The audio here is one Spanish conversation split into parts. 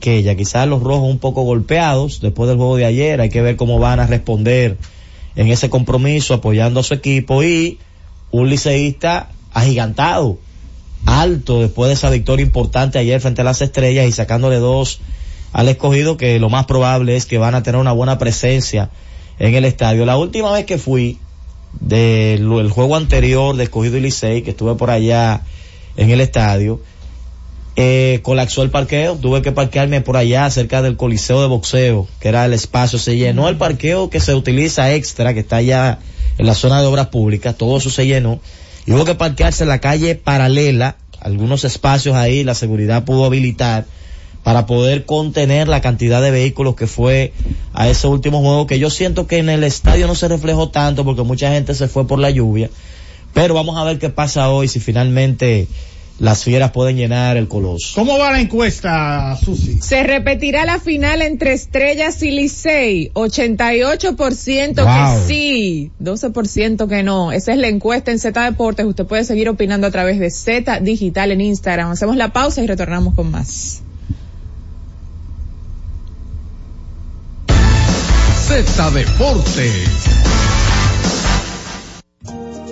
que ya quizás los rojos un poco golpeados después del juego de ayer, hay que ver cómo van a responder en ese compromiso apoyando a su equipo y un liceísta agigantado, alto después de esa victoria importante ayer frente a las estrellas y sacándole dos al escogido que lo más probable es que van a tener una buena presencia en el estadio. La última vez que fui del juego anterior de escogido y licey, que estuve por allá en el estadio, eh, colapsó el parqueo, tuve que parquearme por allá cerca del coliseo de boxeo, que era el espacio, se llenó el parqueo que se utiliza extra, que está allá en la zona de obras públicas, todo eso se llenó, y hubo que parquearse en la calle paralela, algunos espacios ahí, la seguridad pudo habilitar para poder contener la cantidad de vehículos que fue a ese último juego, que yo siento que en el estadio no se reflejó tanto porque mucha gente se fue por la lluvia, pero vamos a ver qué pasa hoy si finalmente las fieras pueden llenar el coloso. ¿Cómo va la encuesta, Susi? Se repetirá la final entre Estrellas y Licey. 88% Wow. que sí, 12% que no. Esa es la encuesta en Z Deportes. Usted puede seguir opinando a través de Z Digital en Instagram. Hacemos la pausa y retornamos con más. Z Deportes.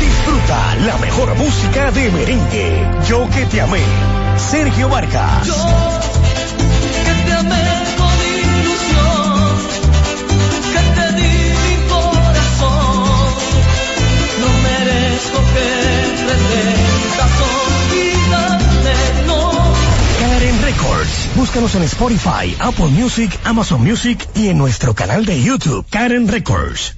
Disfruta la mejor música de merengue. Yo que te amé. Sergio Vargas. Yo que te amé con ilusión, que te di mi corazón, no merezco que pretendas olvidarme, no. Karen Records. Búscanos en Spotify, Apple Music, Amazon Music y en nuestro canal de YouTube. Karen Records.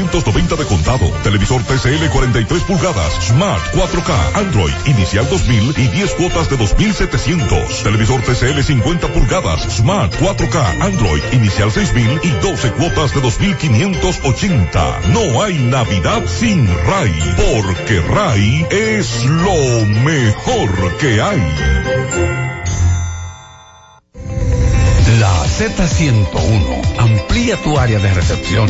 10.790 de contado. Televisor TCL 43 pulgadas Smart 4K Android inicial 2000 y 10 cuotas de 2700. Televisor TCL 50 pulgadas Smart 4K Android inicial 6000 y 12 cuotas de 2580. No hay Navidad sin RAI, porque RAI es lo mejor que hay. La Z101 amplía tu área de recepción.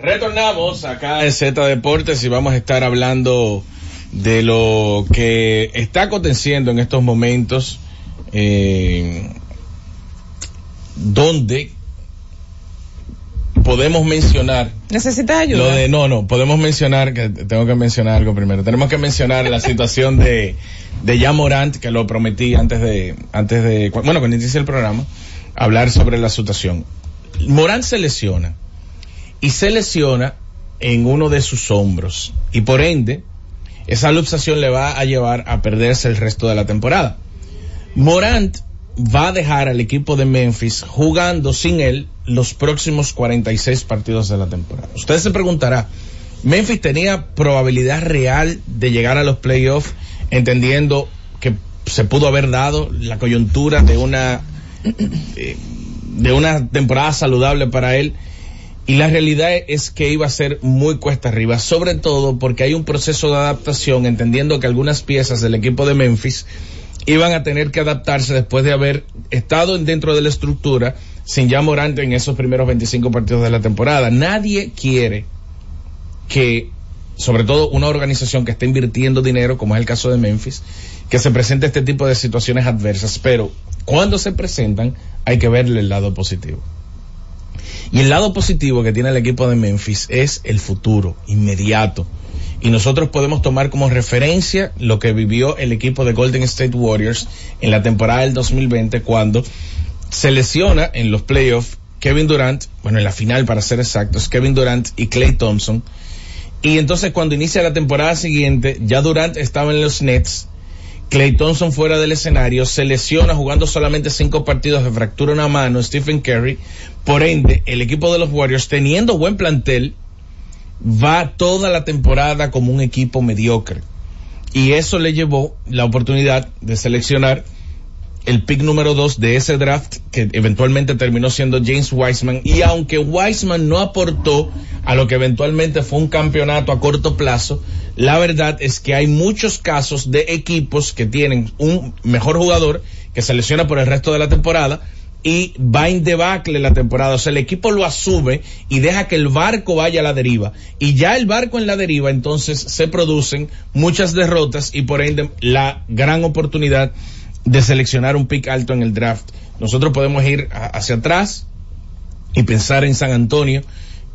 Retornamos acá en Z Deportes y vamos a estar hablando de lo que está aconteciendo en estos momentos, eh, donde podemos mencionar ¿Necesitas ayuda? lo de no no podemos mencionar que tengo que mencionar algo primero. Tenemos que mencionar la situación de de Jan Morant que lo prometí antes de antes de bueno cuando inicie el programa hablar sobre la situación. Morant se lesiona y se lesiona en uno de sus hombros y por ende esa luxación le va a llevar a perderse el resto de la temporada Morant va a dejar al equipo de Memphis jugando sin él los próximos 46 partidos de la temporada. Usted se preguntará, Memphis tenía probabilidad real de llegar a los playoffs, entendiendo que se pudo haber dado la coyuntura de una eh, de una temporada saludable para él. Y la realidad es que iba a ser muy cuesta arriba, sobre todo porque hay un proceso de adaptación, entendiendo que algunas piezas del equipo de Memphis iban a tener que adaptarse después de haber estado dentro de la estructura sin ya Morante en esos primeros 25 partidos de la temporada. Nadie quiere que, sobre todo una organización que está invirtiendo dinero, como es el caso de Memphis, que se presente este tipo de situaciones adversas, pero cuando se presentan hay que verle el lado positivo. Y el lado positivo que tiene el equipo de Memphis es el futuro inmediato. Y nosotros podemos tomar como referencia lo que vivió el equipo de Golden State Warriors en la temporada del 2020 cuando se lesiona en los playoffs Kevin Durant, bueno, en la final para ser exactos, Kevin Durant y Clay Thompson. Y entonces cuando inicia la temporada siguiente, ya Durant estaba en los Nets, Clay Thompson fuera del escenario, se lesiona jugando solamente cinco partidos de fractura una mano, Stephen Curry. Por ende, el equipo de los Warriors, teniendo buen plantel, va toda la temporada como un equipo mediocre. Y eso le llevó la oportunidad de seleccionar el pick número dos de ese draft que eventualmente terminó siendo James Wiseman y aunque Wiseman no aportó a lo que eventualmente fue un campeonato a corto plazo, la verdad es que hay muchos casos de equipos que tienen un mejor jugador que se lesiona por el resto de la temporada y va en debacle la temporada. O sea, el equipo lo asume y deja que el barco vaya a la deriva. Y ya el barco en la deriva, entonces se producen muchas derrotas y por ende la gran oportunidad de seleccionar un pick alto en el draft. Nosotros podemos ir hacia atrás y pensar en San Antonio,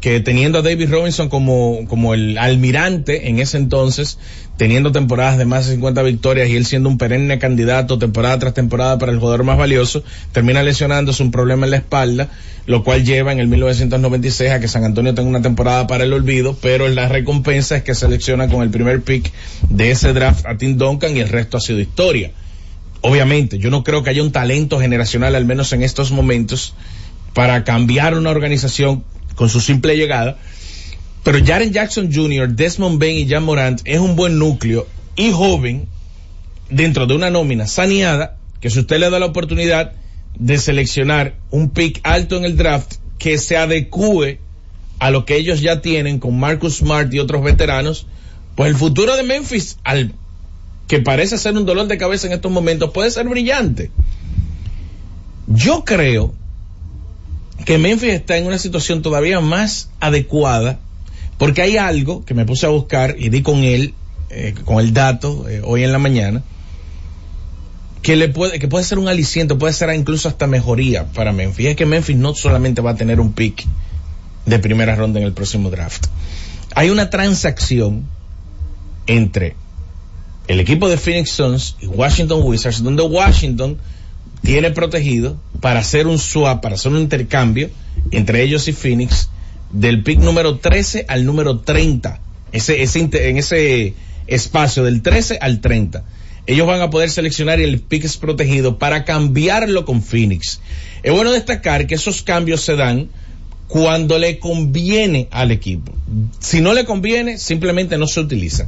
que teniendo a David Robinson como, como el almirante en ese entonces, teniendo temporadas de más de 50 victorias y él siendo un perenne candidato temporada tras temporada para el jugador más valioso, termina lesionándose un problema en la espalda, lo cual lleva en el 1996 a que San Antonio tenga una temporada para el olvido, pero la recompensa es que selecciona con el primer pick de ese draft a Tim Duncan y el resto ha sido historia. Obviamente, yo no creo que haya un talento generacional, al menos en estos momentos, para cambiar una organización con su simple llegada. Pero Jaren Jackson Jr., Desmond Bain y Jan Morant es un buen núcleo y joven dentro de una nómina saneada que si usted le da la oportunidad de seleccionar un pick alto en el draft que se adecue a lo que ellos ya tienen con Marcus Smart y otros veteranos, pues el futuro de Memphis, al que parece ser un dolor de cabeza en estos momentos, puede ser brillante. Yo creo que Memphis está en una situación todavía más adecuada porque hay algo que me puse a buscar y di con él, eh, con el dato eh, hoy en la mañana, que le puede, que puede ser un aliciente, puede ser incluso hasta mejoría para Memphis. Es que Memphis no solamente va a tener un pick de primera ronda en el próximo draft. Hay una transacción entre el equipo de Phoenix Suns y Washington Wizards, donde Washington tiene protegido para hacer un swap, para hacer un intercambio entre ellos y Phoenix del pick número 13 al número 30. Ese, en ese espacio del 13 al 30. Ellos van a poder seleccionar el pick es protegido para cambiarlo con Phoenix. Es bueno destacar que esos cambios se dan cuando le conviene al equipo. Si no le conviene, simplemente no se utiliza.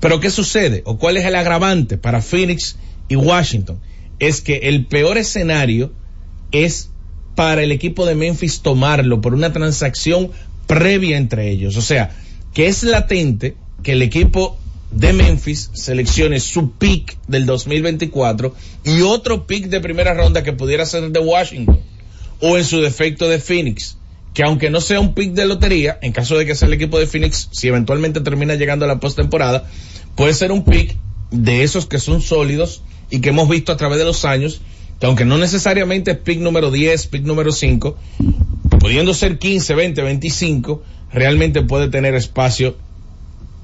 Pero ¿qué sucede? ¿O cuál es el agravante para Phoenix y Washington? Es que el peor escenario es para el equipo de Memphis tomarlo por una transacción previa entre ellos. O sea, que es latente que el equipo de Memphis seleccione su pick del 2024 y otro pick de primera ronda que pudiera ser de Washington o en su defecto de Phoenix. Que aunque no sea un pick de lotería, en caso de que sea el equipo de Phoenix, si eventualmente termina llegando a la postemporada, puede ser un pick de esos que son sólidos y que hemos visto a través de los años, que aunque no necesariamente es pick número 10, pick número 5, pudiendo ser 15, 20, 25, realmente puede tener espacio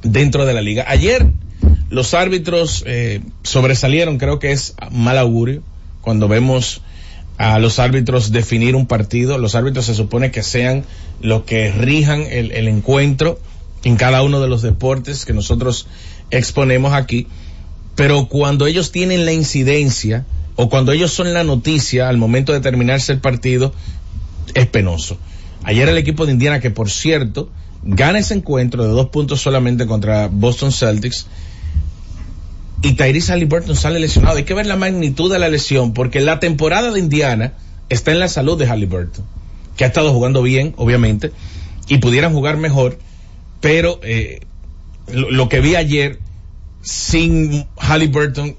dentro de la liga. Ayer los árbitros eh, sobresalieron, creo que es mal augurio cuando vemos a los árbitros definir un partido. Los árbitros se supone que sean los que rijan el, el encuentro en cada uno de los deportes que nosotros exponemos aquí. Pero cuando ellos tienen la incidencia o cuando ellos son la noticia al momento de terminarse el partido, es penoso. Ayer el equipo de Indiana, que por cierto, gana ese encuentro de dos puntos solamente contra Boston Celtics, y Tyrese Halliburton sale lesionado. Hay que ver la magnitud de la lesión, porque la temporada de Indiana está en la salud de Halliburton, que ha estado jugando bien, obviamente, y pudieran jugar mejor, pero eh, lo, lo que vi ayer sin Halliburton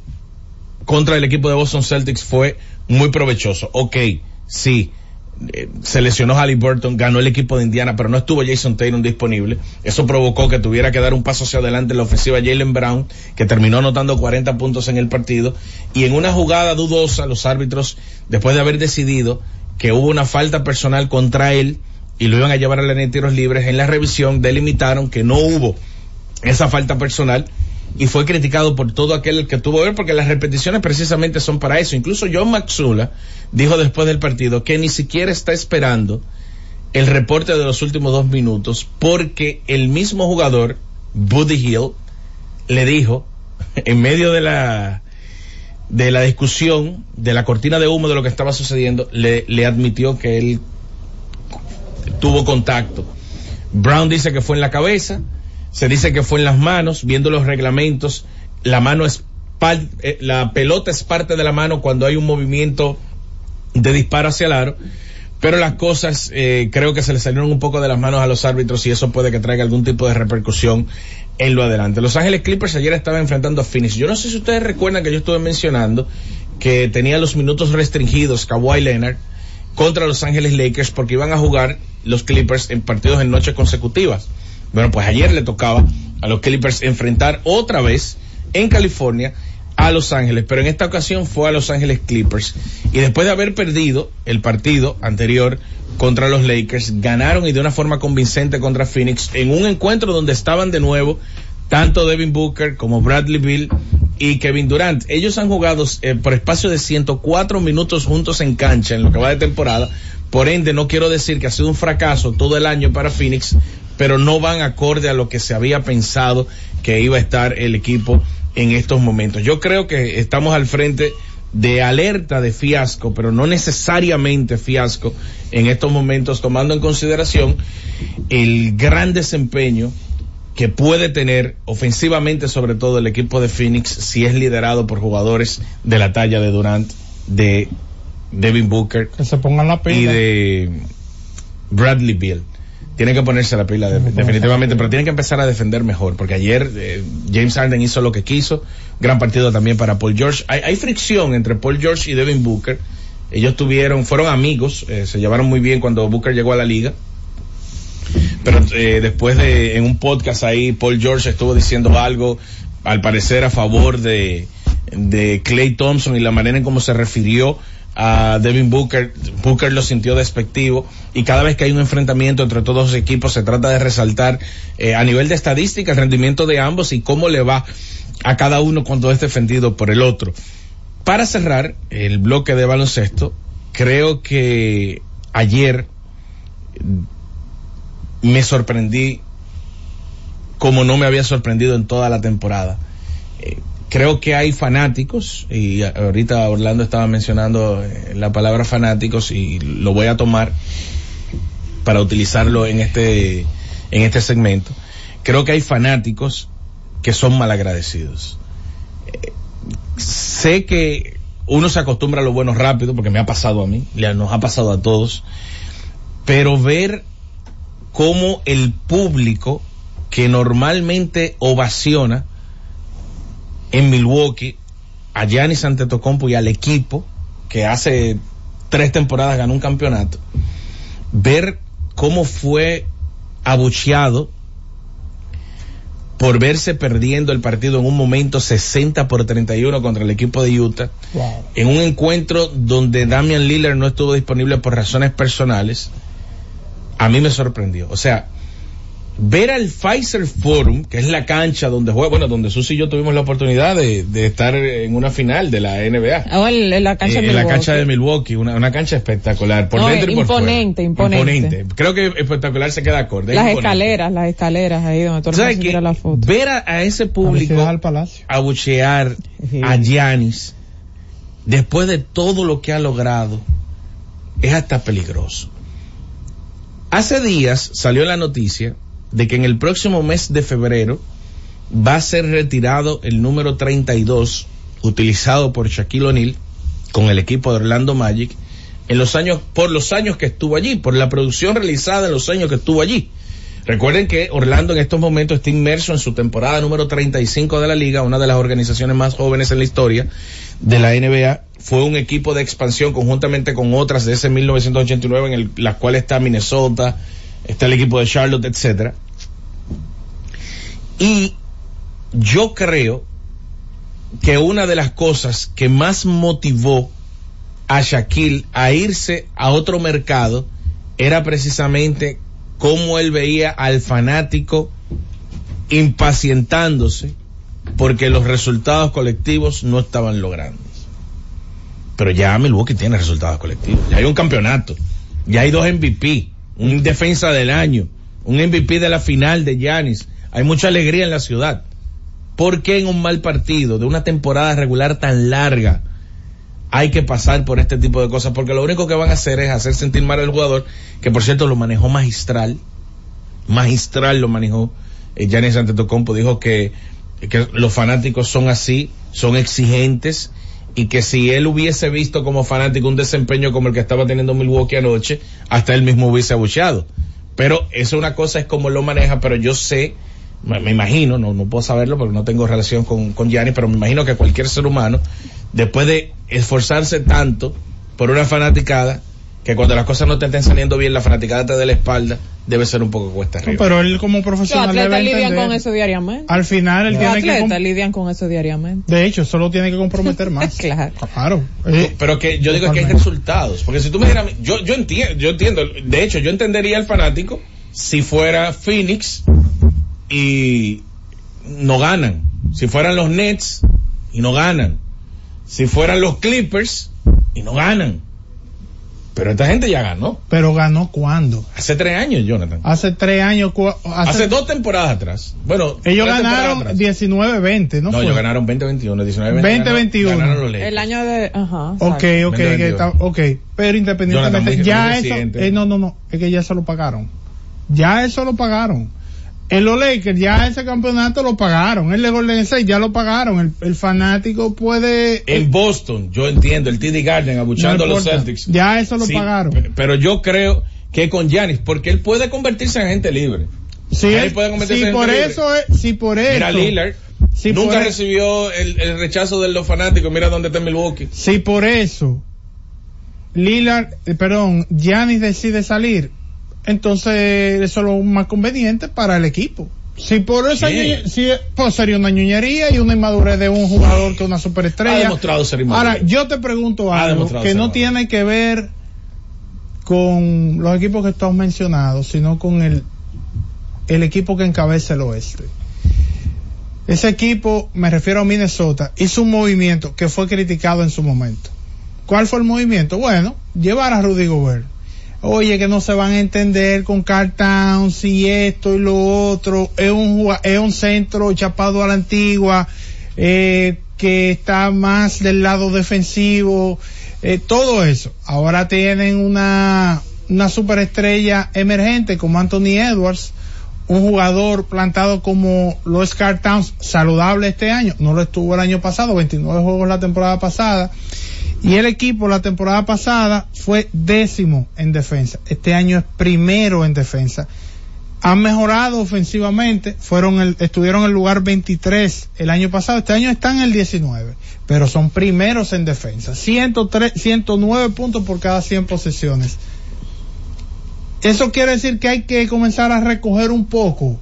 contra el equipo de Boston Celtics fue muy provechoso. Ok, sí, eh, se lesionó Halliburton, ganó el equipo de Indiana, pero no estuvo Jason Tatum disponible. Eso provocó que tuviera que dar un paso hacia adelante en la ofensiva Jalen Brown, que terminó anotando 40 puntos en el partido. Y en una jugada dudosa, los árbitros, después de haber decidido que hubo una falta personal contra él y lo iban a llevar a la línea de tiros libres, en la revisión delimitaron que no hubo esa falta personal y fue criticado por todo aquel que tuvo ver porque las repeticiones precisamente son para eso. Incluso John Maxula dijo después del partido que ni siquiera está esperando el reporte de los últimos dos minutos porque el mismo jugador, Buddy Hill, le dijo en medio de la de la discusión de la cortina de humo de lo que estaba sucediendo, le admitió que él tuvo contacto. Brown dice que fue en la cabeza, se dice que fue en las manos, viendo los reglamentos, la mano es eh, la pelota es parte de la mano cuando hay un movimiento de disparo hacia el aro, pero las cosas eh, creo que se le salieron un poco de las manos a los árbitros y eso puede que traiga algún tipo de repercusión en lo adelante. Los Ángeles Clippers ayer estaban enfrentando a Phoenix. Yo no sé si ustedes recuerdan que yo estuve mencionando que tenía los minutos restringidos Kawhi Leonard contra los Ángeles Lakers porque iban a jugar los Clippers en partidos en noches consecutivas. Bueno, pues ayer le tocaba a los Clippers enfrentar otra vez en California a Los Ángeles, pero en esta ocasión fue a Los Ángeles Clippers. Y después de haber perdido el partido anterior contra los Lakers, ganaron y de una forma convincente contra Phoenix en un encuentro donde estaban de nuevo tanto Devin Booker como Bradley Bill y Kevin Durant. Ellos han jugado eh, por espacio de 104 minutos juntos en cancha en lo que va de temporada. Por ende, no quiero decir que ha sido un fracaso todo el año para Phoenix, pero no van acorde a lo que se había pensado que iba a estar el equipo en estos momentos. Yo creo que estamos al frente de alerta de fiasco, pero no necesariamente fiasco en estos momentos, tomando en consideración el gran desempeño que puede tener ofensivamente sobre todo el equipo de Phoenix si es liderado por jugadores de la talla de Durant, de Devin Booker Que se pongan la pila. y de Bradley Beal. Tienen que ponerse la pila de- definitivamente, pero tienen que empezar a defender mejor, porque ayer eh, James Harden hizo lo que quiso, gran partido también para Paul George. Hay, hay fricción entre Paul George y Devin Booker. Ellos tuvieron, fueron amigos, eh, se llevaron muy bien cuando Booker llegó a la liga. Pero eh, después de, en un podcast ahí, Paul George estuvo diciendo algo, al parecer a favor de, de Clay Thompson y la manera en cómo se refirió a Devin Booker, Booker lo sintió despectivo y cada vez que hay un enfrentamiento entre todos los equipos se trata de resaltar eh, a nivel de estadística el rendimiento de ambos y cómo le va a cada uno cuando es defendido por el otro. Para cerrar el bloque de baloncesto, creo que ayer me sorprendí como no me había sorprendido en toda la temporada. Creo que hay fanáticos, y ahorita Orlando estaba mencionando eh, la palabra fanáticos y lo voy a tomar para utilizarlo en este, en este segmento. Creo que hay fanáticos que son malagradecidos. Eh, sé que uno se acostumbra a lo bueno rápido, porque me ha pasado a mí, nos ha pasado a todos, pero ver cómo el público que normalmente ovaciona en Milwaukee a Giannis Antetokounmpo y al equipo que hace tres temporadas ganó un campeonato, ver cómo fue abucheado por verse perdiendo el partido en un momento 60 por 31 contra el equipo de Utah, Wow. en un encuentro donde Damian Lillard no estuvo disponible por razones personales, a mí me sorprendió. O sea, ver al Pfizer Forum, que es la cancha donde juega, bueno, donde Susi y yo tuvimos la oportunidad de, de estar en una final de la NBA. Ah, en en la cancha Eh, de en la Milwaukee. cancha de Milwaukee, una, una cancha espectacular, por No, dentro y por imponente, fuera. imponente. Creo que espectacular se queda acorde. Las imponente. escaleras, las escaleras ahí donde todo el ¿Sabes mundo la foto. Ver a, a ese público al Palacio. abuchear Sí. a Giannis después de todo lo que ha logrado, es hasta peligroso. Hace días salió la noticia de que en el próximo mes de febrero va a ser retirado el número 32 utilizado por Shaquille O'Neal con el equipo de Orlando Magic en los años por los años que estuvo allí, por la producción realizada en los años que estuvo allí. Recuerden que Orlando en estos momentos está inmerso en su temporada número 35 de la liga, una de las organizaciones más jóvenes en la historia de la NBA. Fue un equipo de expansión conjuntamente con otras de ese 1989 en el, las cuales está Minnesota, está el equipo de Charlotte, etcétera. Y yo creo que una de las cosas que más motivó a Shaquille a irse a otro mercado era precisamente cómo él veía al fanático impacientándose porque los resultados colectivos no estaban logrando. Pero ya Milwaukee tiene resultados colectivos. Ya hay un campeonato. Ya hay dos MVP. Un defensa del año. Un MVP de la final de Giannis. Hay mucha alegría en la ciudad. ¿Por qué en un mal partido de una temporada regular tan larga hay que pasar por este tipo de cosas? Porque lo único que van a hacer es hacer sentir mal al jugador, que por cierto lo manejó magistral. Magistral lo manejó. Eh, Giannis Antetokounmpo dijo que los fanáticos son así, son exigentes y que si él hubiese visto como fanático un desempeño como el que estaba teniendo Milwaukee anoche, hasta él mismo hubiese abucheado. Pero eso una cosa es como lo maneja, pero yo sé, me, me imagino, no, no puedo saberlo porque no tengo relación con, con Gianni, pero me imagino que cualquier ser humano, después de esforzarse tanto por una fanaticada, que cuando las cosas no te estén saliendo bien, la fanaticada te dé la espalda, debe ser un poco cuesta No, arriba. pero él como Los profesional atletas debe lidian con eso diariamente. Al final él Los tiene que... atletas lidian con eso diariamente. De hecho, solo tiene que comprometer más. Claro. Claro. Eh, pero que yo digo que hay resultados. Porque si tú me dijeras, yo, yo entiendo, yo entiendo, de hecho, yo entendería al fanático si fuera Phoenix y no ganan. Si fueran los Nets y no ganan. Si fueran los Clippers y no ganan. Pero esta gente ya ganó. Pero ganó cuándo? Hace tres años, Jonathan. Hace tres años. cua- Hace, Hace, dos temporadas atrás. Bueno, ellos ganaron atrás. 19-20, ¿no? No, fue? ellos ganaron 20-21, 19-20. 20-21. Ganaron los Lakers. El año de, ajá. Ok, exacto. ok, 20, que está- ok. Pero independientemente, Jonathan, ya eso, eh, no, no, no, es que ya eso lo pagaron. Ya eso lo pagaron. En los Lakers ya ese campeonato lo pagaron. El de Golden State ya lo pagaron. El, el fanático puede... En Boston, yo entiendo, el TD Garden abuchando No a los. Celtics. Ya eso lo Sí, pagaron. pe- Pero yo creo que con Giannis, porque él puede convertirse en agente libre. Sí, Él puede convertirse en por libre. eso es, sí, por eso. Mira Lillard, nunca recibió el, el rechazo de los fanáticos, mira dónde está Milwaukee. Sí, por eso. Lillard, eh, perdón, Giannis decide salir. Entonces, eso es lo más conveniente para el equipo. Si por esa ñuñe- si, pues sería una ñuñería y una inmadurez de un jugador que es una Ha superestrella. demostrado ser. Ahora, yo te pregunto Ha algo que no tiene que ver con los equipos que estamos mencionados, sino con el, el equipo que encabeza el oeste. Ese equipo, me refiero a Minnesota, hizo un movimiento que fue criticado en su momento. ¿Cuál fue el movimiento? Bueno, llevar a Rudy Gobert. Oye, que no se van a entender con Carl Towns y esto y lo otro. Es un, es un centro chapado a la antigua, eh, que está más del lado defensivo, eh, todo eso. Ahora tienen una, una superestrella emergente como Anthony Edwards, un jugador plantado como lo es Towns, saludable este año, no lo estuvo el año pasado, 29 juegos la temporada pasada, y el equipo la temporada pasada fue décimo en defensa, este año es primero en defensa. Han mejorado ofensivamente, fueron estuvieron en el lugar 23 el año pasado, este año están en el 19, pero son primeros en defensa, 103, 109 puntos por cada 100 posesiones. Eso quiere decir que hay que comenzar a recoger un poco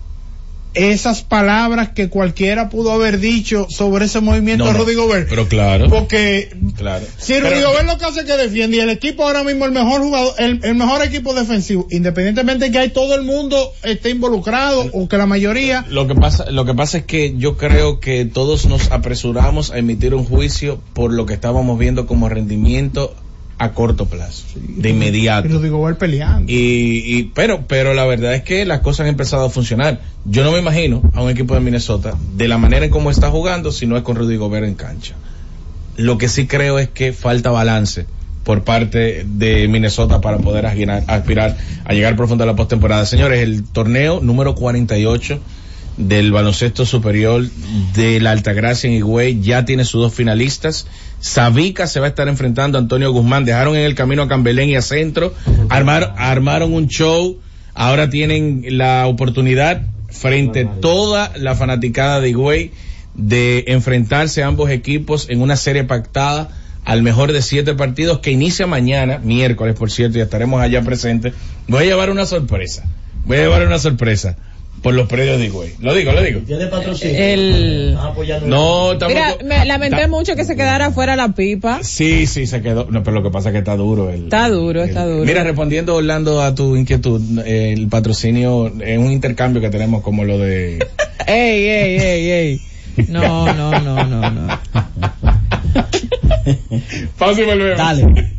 esas palabras que cualquiera pudo haber dicho sobre ese movimiento No, de no, Rudy Gobert. Pero claro, Porque claro. si Pero- Rudy Gobert lo que hace es que defiende y el equipo ahora mismo el mejor jugador, el, el mejor equipo defensivo, independientemente de que hay todo el mundo esté involucrado o que la mayoría, Lo que pasa, lo que pasa es que yo creo que todos nos apresuramos a emitir un juicio por lo que estábamos viendo como rendimiento a corto plazo, de inmediato. Rudy Gobert peleando. Y, y pero pero la verdad es que las cosas han empezado a funcionar. Yo no me imagino a un equipo de Minnesota de la manera en cómo está jugando si no es con Rudy Gobert en cancha. Lo que sí creo es que falta balance por parte de Minnesota para poder aspirar, aspirar a llegar profundo a la postemporada. Señores, el torneo número 48 del baloncesto superior de la Altagracia en Higüey ya tiene sus dos finalistas. Sabica se va a estar enfrentando a Antonio Guzmán. Dejaron en el camino a Cambelén y a Centro. Armaron, armaron un show. Ahora tienen la oportunidad frente a toda la fanaticada de Higüey de enfrentarse a ambos equipos en una serie pactada al mejor de siete partidos que inicia mañana, miércoles por cierto, y estaremos allá presentes. Voy a llevar una sorpresa. Voy a llevar una sorpresa por los predios de Higüey. Lo digo, lo digo. ¿Tiene patrocinio? El... No, estamos... Mira, me lamenté mucho que se quedara fuera la pipa. Sí, sí, se quedó. No, pero lo que pasa es que está duro. El, Está duro, está duro. Mira, respondiendo, Orlando, a tu inquietud, eh, el patrocinio es un intercambio que tenemos como lo de... Ey, ey, ey, ey. No, no, no, no, no. Pausa y volvemos. Dale.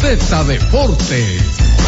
Z Deportes.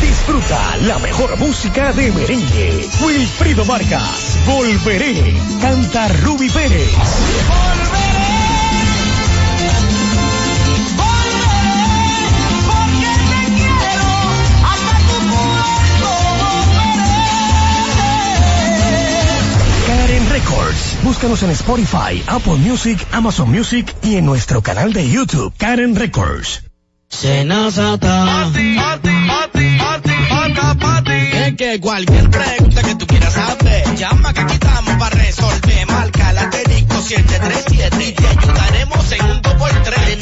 Disfruta la mejor música de merengue. Wilfrido Vargas, Volveré. Canta Ruby Pérez. Karen Records. Búscanos en Spotify, Apple Music, Amazon Music y en nuestro canal de YouTube, Karen Records. Se nos. Es que cualquier pregunta que tú quieras saber, llama que aquí estamos para resolver. Marca el asterisco 737 y te ayudaremos en un 2 por 3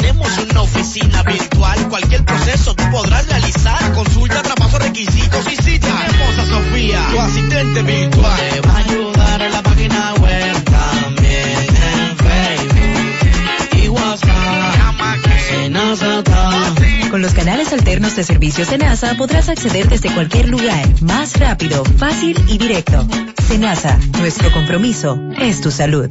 servicios Senasa podrás acceder desde cualquier lugar, más rápido, fácil y directo. Senasa, nuestro compromiso es tu salud.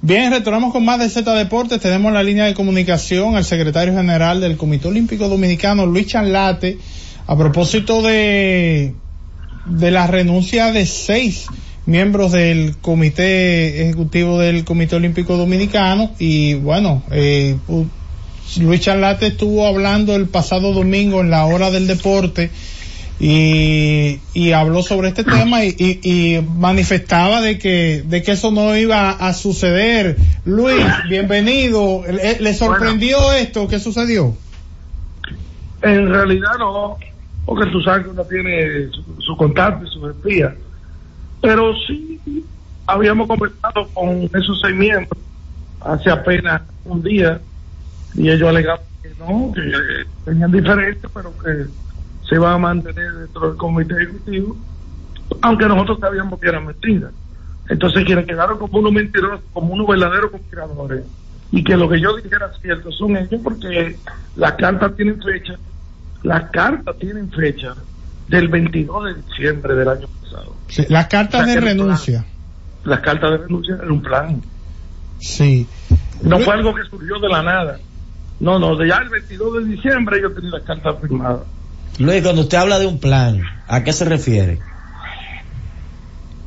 Bien, retornamos con más de Z Deportes. Tenemos la línea de comunicación al secretario general del Comité Olímpico Dominicano, Luis Chanlate, a propósito de, de la renuncia de seis miembros del Comité Ejecutivo del Comité Olímpico Dominicano. Y bueno, eh, Luis Chanlate estuvo hablando el pasado domingo en la hora del deporte y, y habló sobre este tema y, y- y manifestaba de que de que eso no iba a suceder. Luis, bienvenido. ¿Le, le sorprendió esto? ¿Qué sucedió? En realidad no, porque tú sabes que uno tiene su, su contacto y su espía. Pero sí habíamos conversado con esos seis miembros hace apenas un día y ellos alegaban que no, que tenían diferencias, pero que se iban a mantener dentro del comité ejecutivo, aunque nosotros sabíamos que eran mentiras. Entonces quienes quedaron como unos mentirosos, como unos verdaderos conspiradores, y que lo que yo dijera es cierto son ellos porque las cartas tienen fecha, las cartas tienen fecha del 22 de diciembre del año pasado. Sí, las cartas de O sea, que renuncia. las cartas de renuncia eran un plan. Sí. No fue algo que surgió de la nada. No, no, de ya el 22 de diciembre yo tenía las cartas firmadas. Luis, cuando usted habla de un plan, ¿a qué se refiere?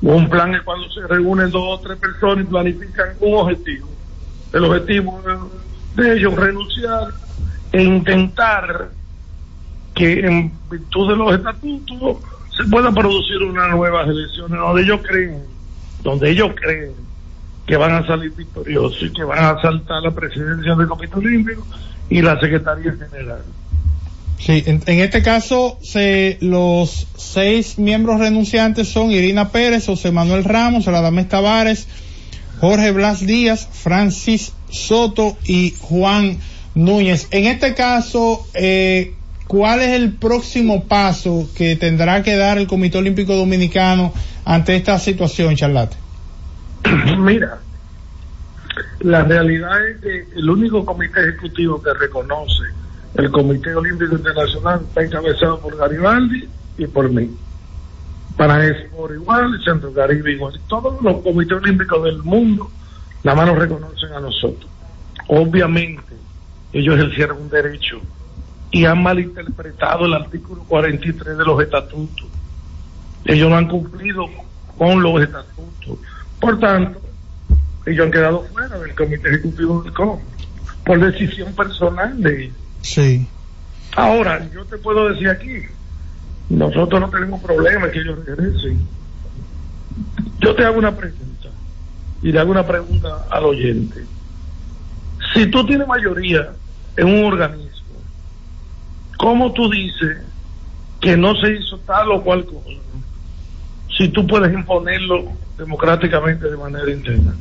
Un plan es cuando se reúnen dos o tres personas y planifican un objetivo. El objetivo de ellos renunciar e intentar que en virtud de los estatutos se puedan producir unas nuevas elecciones donde ellos creen, donde ellos creen que van a salir victoriosos y que van a saltar la presidencia del Comité Olímpico y la Secretaría General. Sí, en, este caso se, los seis miembros renunciantes son Irina Pérez, José Manuel Ramos, Radamés Tavares, Jorge Blas Díaz, Francis Soto y Juan Núñez. En este caso, eh, ¿cuál es el próximo paso que tendrá que dar el Comité Olímpico Dominicano ante esta situación, Charlate? Mira, la realidad es que el único comité ejecutivo que reconoce el Comité Olímpico Internacional está encabezado por Garibaldi y por mí. Para por igual, Centro Caribe igual. Todos los comités olímpicos del mundo nada más nos reconocen a nosotros. Obviamente, ellos ejercieron un derecho y han malinterpretado el artículo 43 de los estatutos. Ellos no han cumplido con los estatutos. Por tanto, ellos han quedado fuera del comité ejecutivo del COM por decisión personal de ellos. Sí. Ahora, yo te puedo decir aquí, nosotros no tenemos problema que ellos regresen. Yo te hago una pregunta y le hago una pregunta al oyente. Si tú tienes mayoría en un organismo, ¿cómo tú dices que no se hizo tal o cual cosa? Si tú puedes imponerlo democráticamente de manera interna.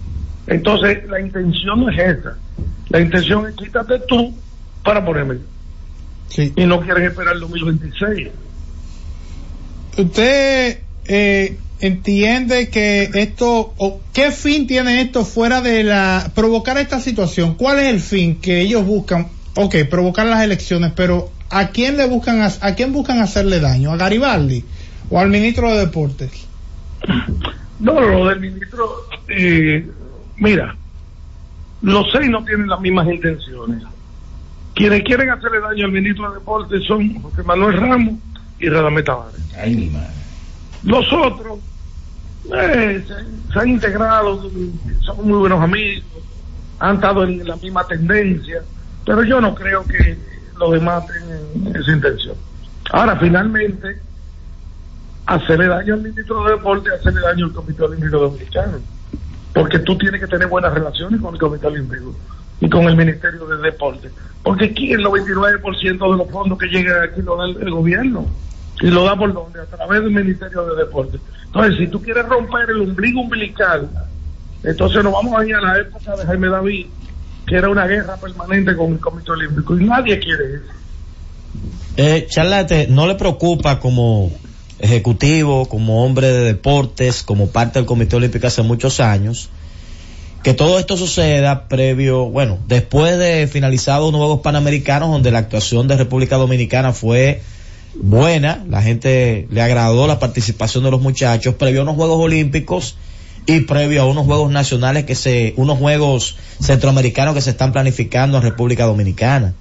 Entonces, la intención no es esa. La intención es quítate tú para ponerme. Sí. Y no quieren esperar el 2026. ¿Usted eh, entiende que esto, o qué fin tiene esto fuera de la, provocar esta situación? ¿Cuál es el fin que ellos buscan? Ok, provocar las elecciones, pero ¿a quién le buscan, a, a quién buscan hacerle daño? ¿A Garibaldi o al ministro de Deportes? No, lo del ministro, eh, mira, los seis no tienen las mismas intenciones. Quienes quieren hacerle daño al ministro de Deportes son José Manuel Ramos y Radamés Tavares. Ay, mi madre. Los otros eh, se, se han integrado, son muy buenos amigos, han estado en la misma tendencia, pero yo no creo que los demás tengan esa intención. Ahora, finalmente, hacerle daño al ministro de Deporte, hacerle daño al Comité Olímpico Dominicano, porque tú tienes que tener buenas relaciones con el Comité Olímpico y con el Ministerio de Deporte, porque aquí el 99% de los fondos que llegan aquí lo da el, el gobierno. ¿Y lo da por dónde? A través del Ministerio de Deporte. Entonces, si tú quieres romper el ombligo umbilical, entonces nos vamos a ir a la época de Jaime David, que era una guerra permanente con el Comité Olímpico, y nadie quiere eso. Eh, Charlate, ¿no le preocupa como ejecutivo, como hombre de deportes, como parte del Comité Olímpico hace muchos años, que todo esto suceda previo, bueno, después de finalizados unos Juegos Panamericanos donde la actuación de República Dominicana fue buena, la gente le agradó la participación de los muchachos, previo a unos Juegos Olímpicos y previo a unos Juegos Nacionales que se, unos Juegos Centroamericanos que se están planificando en República Dominicana.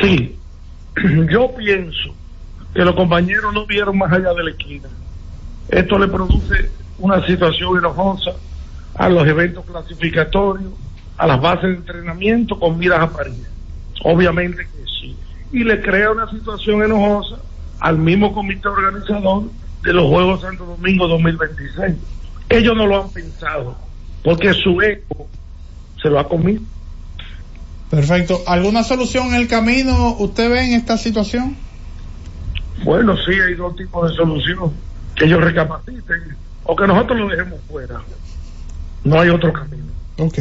Sí, yo pienso que los compañeros no vieron más allá de la esquina. Esto le produce una situación enojosa a los eventos clasificatorios, a las bases de entrenamiento con miras a París. Obviamente que sí. Y le crea una situación enojosa al mismo comité organizador de los Juegos Santo Domingo 2026. Ellos no lo han pensado, porque su eco se lo ha comido. Perfecto. ¿Alguna solución en el camino usted ve en esta situación? Bueno, sí, hay dos tipos de solución. Que ellos recapaciten o que nosotros lo dejemos fuera. No hay otro camino. Ok.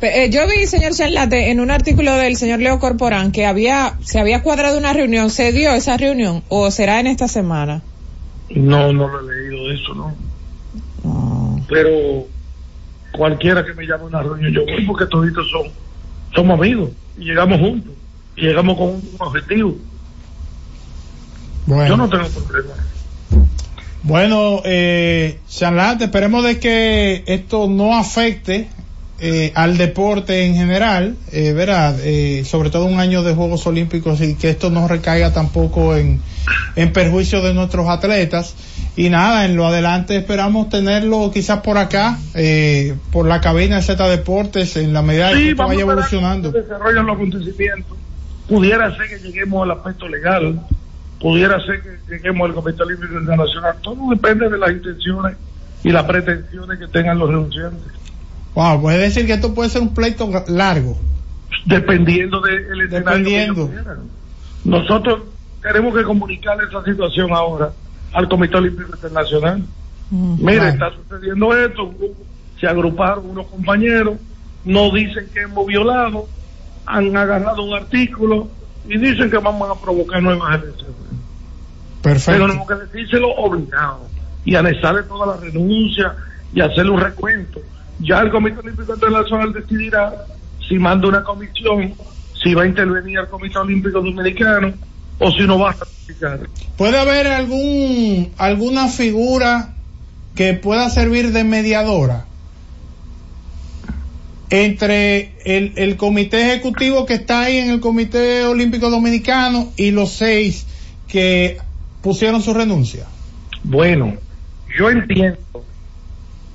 Pe- eh, yo vi, señor Charlate, en un artículo del señor Leo Corporán que había, se había cuadrado una reunión. ¿Se dio esa reunión o será en esta semana? No, no lo he leído eso, ¿no? Pero cualquiera que me llame a una reunión, yo voy porque toditos son, somos amigos y llegamos juntos y llegamos con un objetivo. Bueno. Yo no tengo problema. Bueno, eh, Charlotte, esperemos de que esto no afecte eh, al deporte en general, eh, ¿verdad? Eh, sobre todo un año de Juegos Olímpicos y que esto no recaiga tampoco en, en perjuicio de nuestros atletas. Y nada, en lo adelante esperamos tenerlo quizás por acá, eh, por la cabina Z Deportes, en la medida que Sí, vamos vaya evolucionando. desarrollan los acontecimientos. Pudiera ser que lleguemos al aspecto legal, pudiera ser que lleguemos al Comité Olímpico Internacional. Todo depende de las intenciones y las pretensiones que tengan los renunciantes. Wow, puede decir que esto puede ser un pleito largo. Dependiendo del escenario. que Dependiendo. ellos quieran. Nosotros tenemos que comunicar esa situación ahora al Comité Olímpico Internacional. Mire, Claro. está sucediendo esto, se agruparon unos compañeros, no dicen que hemos violado, han agarrado un artículo y dicen que vamos a provocar nuevas elecciones. Perfecto. Pero tenemos que decírselo obligado y anexarle toda la renuncia y hacerle un recuento. Ya el Comité Olímpico Internacional decidirá si manda una comisión, si va a intervenir el Comité Olímpico Dominicano o si no va a ratificar. ¿Puede haber algún alguna figura que pueda servir de mediadora entre el, el comité ejecutivo que está ahí en el Comité Olímpico Dominicano y los seis que pusieron su renuncia? Bueno, yo entiendo,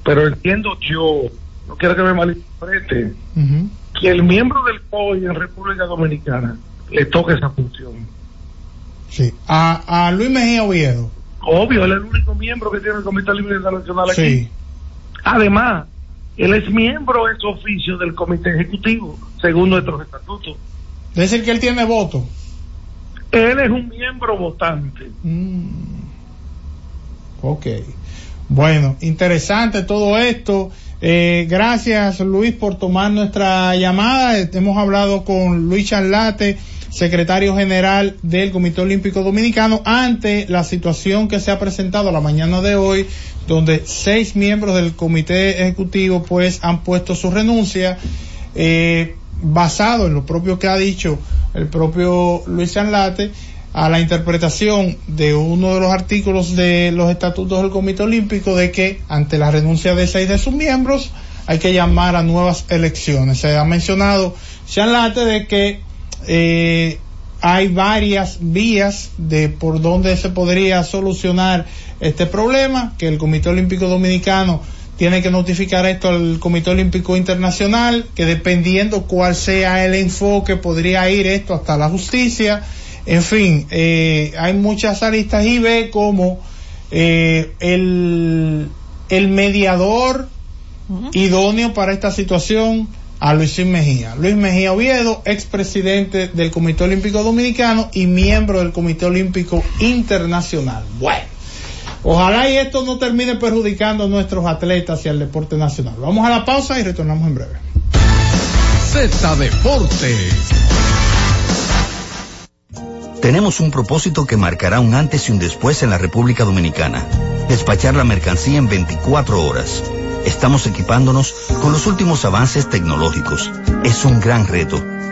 pero entiendo yo, no quiero que me malinterprete, que el miembro del COI en República Dominicana le toque esa función. Sí. A, a Luis Mejía Oviedo. Obvio, él es el único miembro que tiene el Comité Olímpico Internacional aquí. Sí. Además, él es miembro ex oficio del Comité Ejecutivo, según nuestros estatutos. Es decir, que él tiene voto. Él es un miembro votante. Ok. Bueno, interesante todo esto. Eh, gracias Luis por tomar nuestra llamada. Hemos hablado con Luis Charlate, secretario general del Comité Olímpico Dominicano, ante la situación que se ha presentado la mañana de hoy, donde seis miembros del Comité Ejecutivo pues han puesto su renuncia. Eh, basado en lo propio que ha dicho el propio Luis Charlate, a la interpretación de uno de los artículos de los estatutos del Comité Olímpico de que ante la renuncia de seis de sus miembros hay que llamar a nuevas elecciones. Se ha mencionado Charlate de que eh, hay varias vías de por donde se podría solucionar este problema, que el Comité Olímpico Dominicano tiene que notificar esto al Comité Olímpico Internacional, que dependiendo cuál sea el enfoque podría ir esto hasta la justicia. En fin, eh, hay muchas aristas y ve como eh, el, el mediador idóneo para esta situación a Luis Mejía. Luis Mejía Oviedo, expresidente del Comité Olímpico Dominicano y miembro del Comité Olímpico Internacional. Bueno, ojalá y esto no termine perjudicando a nuestros atletas y al deporte nacional. Vamos a la pausa y retornamos en breve. Z Deportes. Tenemos un propósito que marcará un antes y un después en la República Dominicana. Despachar la mercancía en 24 horas. Estamos equipándonos con los últimos avances tecnológicos. Es un gran reto,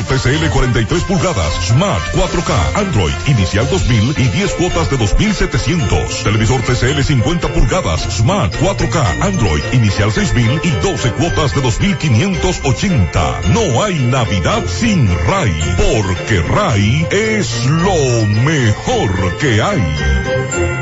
TCL 43 pulgadas Smart 4K Android inicial 2000 y 10 cuotas de 2700. Televisor TCL 50 pulgadas Smart 4K Android inicial 6000 y 12 cuotas de 2580. No hay Navidad sin RAI, porque RAI es lo mejor que hay.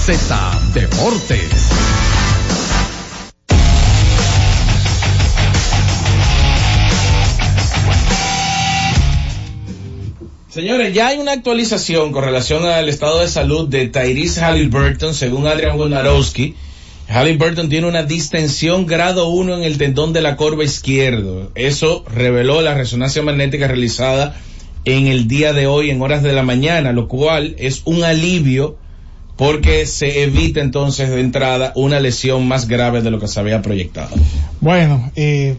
Z Deportes. Señores, ya hay una actualización con relación al estado de salud de Tyrese Halliburton, según Adrian Wojnarowski. Halliburton tiene una distensión grado 1 en el tendón de la corva izquierdo. Eso reveló la resonancia magnética realizada en el día de hoy en horas de la mañana, lo cual es un alivio porque se evita entonces de entrada una lesión más grave de lo que se había proyectado. Bueno, eh,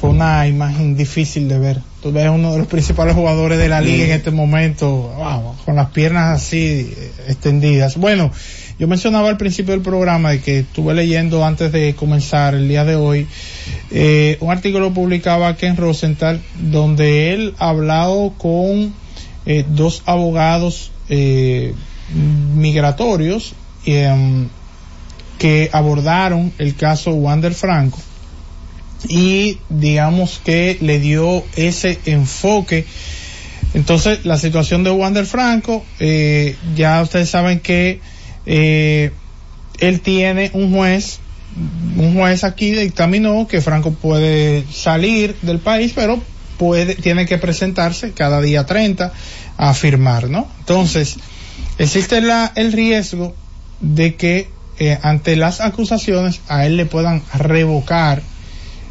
fue una imagen difícil de ver. Tú ves uno de los principales jugadores de la liga en este momento, wow, con las piernas así eh, extendidas. Bueno, yo mencionaba al principio del programa de que estuve leyendo antes de comenzar el día de hoy eh, un artículo publicaba Ken Rosenthal donde él ha hablado con eh, dos abogados eh, migratorios em, que abordaron el caso Wander Franco y digamos que le dio ese enfoque. Entonces, la situación de Wander Franco, eh, ya ustedes saben que eh, él tiene un juez, un juez aquí dictaminó que Franco puede salir del país, pero puede, tiene que presentarse cada día 30 a firmar, ¿no? Entonces, existe la, el riesgo de que eh, ante las acusaciones a él le puedan revocar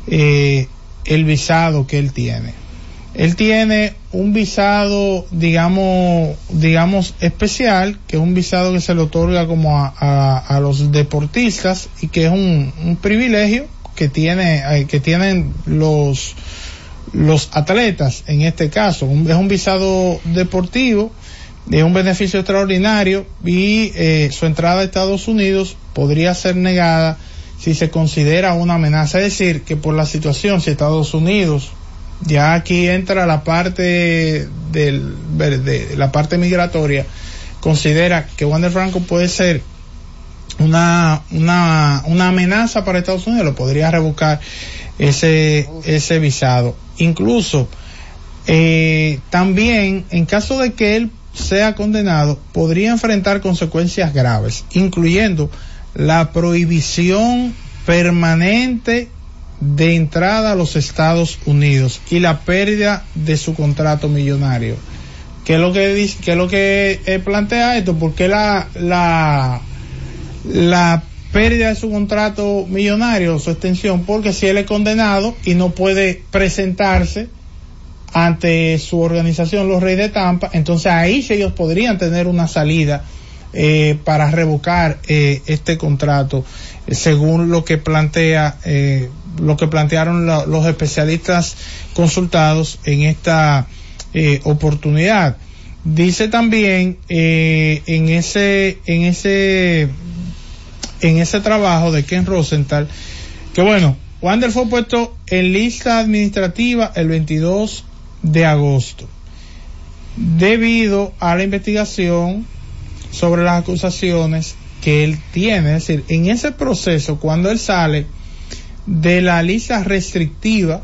eh, el visado que él tiene. Él tiene un visado, digamos, digamos especial, que es un visado que se le otorga como a, a- los deportistas y que es un, un privilegio que tiene, eh, que tienen los los atletas en este caso. Un- es un visado deportivo, es un beneficio extraordinario y eh, su entrada a Estados Unidos podría ser negada si se considera una amenaza. Es decir, que por la situación, si Estados Unidos, ya aquí entra la parte del, de la parte migratoria, considera que Wander Franco puede ser una, una, una amenaza para Estados Unidos, lo podría revocar ese, ese visado. Incluso, eh, también, en caso de que él sea condenado, podría enfrentar consecuencias graves, incluyendo la prohibición permanente de entrada a los Estados Unidos y la pérdida de su contrato millonario. ¿Qué es lo que dice, qué es lo que eh, plantea esto? Porque la, la, la pérdida de su contrato millonario, su extensión, porque si él es condenado y no puede presentarse ante su organización, los Reyes de Tampa, entonces ahí ellos podrían tener una salida eh, para revocar eh, este contrato, eh, según lo que plantea, lo que plantearon la- los especialistas consultados en esta oportunidad. Dice también en ese, en ese, en ese trabajo de Ken Rosenthal que bueno, Wander fue puesto en lista administrativa el 22 de agosto debido a la investigación sobre las acusaciones que él tiene. Es decir, en ese proceso, cuando él sale de la lista restrictiva,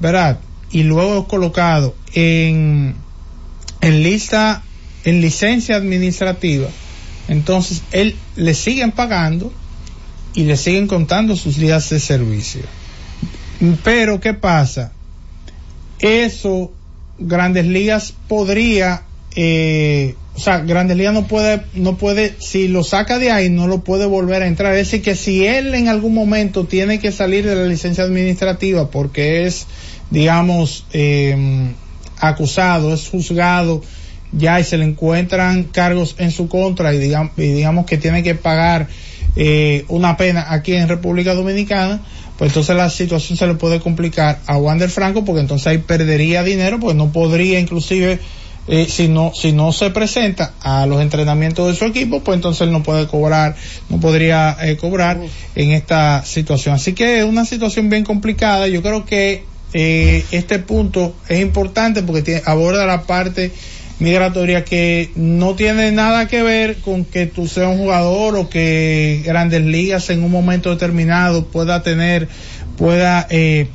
¿verdad? Y luego colocado en, en lista, en licencia administrativa, entonces él le siguen pagando y le siguen contando sus días de servicio. Pero, ¿qué pasa? Eso, Grandes Ligas podría, eh, o sea, Grandes Ligas no puede, no puede, si lo saca de ahí, no lo puede volver a entrar. Es decir, que si él en algún momento tiene que salir de la licencia administrativa porque es, digamos, eh, acusado, es juzgado, ya y se le encuentran cargos en su contra y digamos, y digamos que tiene que pagar eh, una pena aquí en República Dominicana, pues entonces la situación se le puede complicar a Wander Franco porque entonces ahí perdería dinero, pues no podría inclusive eh, si no si no se presenta a los entrenamientos de su equipo, pues entonces él no puede cobrar, no podría eh, cobrar en esta situación. Así que es una situación bien complicada. Yo creo que eh, este punto es importante porque tiene, aborda la parte migratoria que no tiene nada que ver con que tú seas un jugador o que Grandes Ligas en un momento determinado pueda tener, pueda, eh,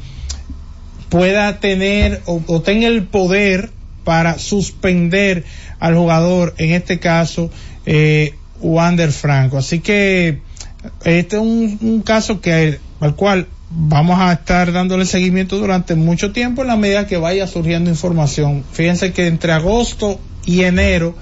pueda tener o, tenga el poder para suspender al jugador, en este caso, eh, Wander Franco. Así que este es un, un caso que al cual vamos a estar dándole seguimiento durante mucho tiempo en la medida que vaya surgiendo información. Fíjense que entre agosto y enero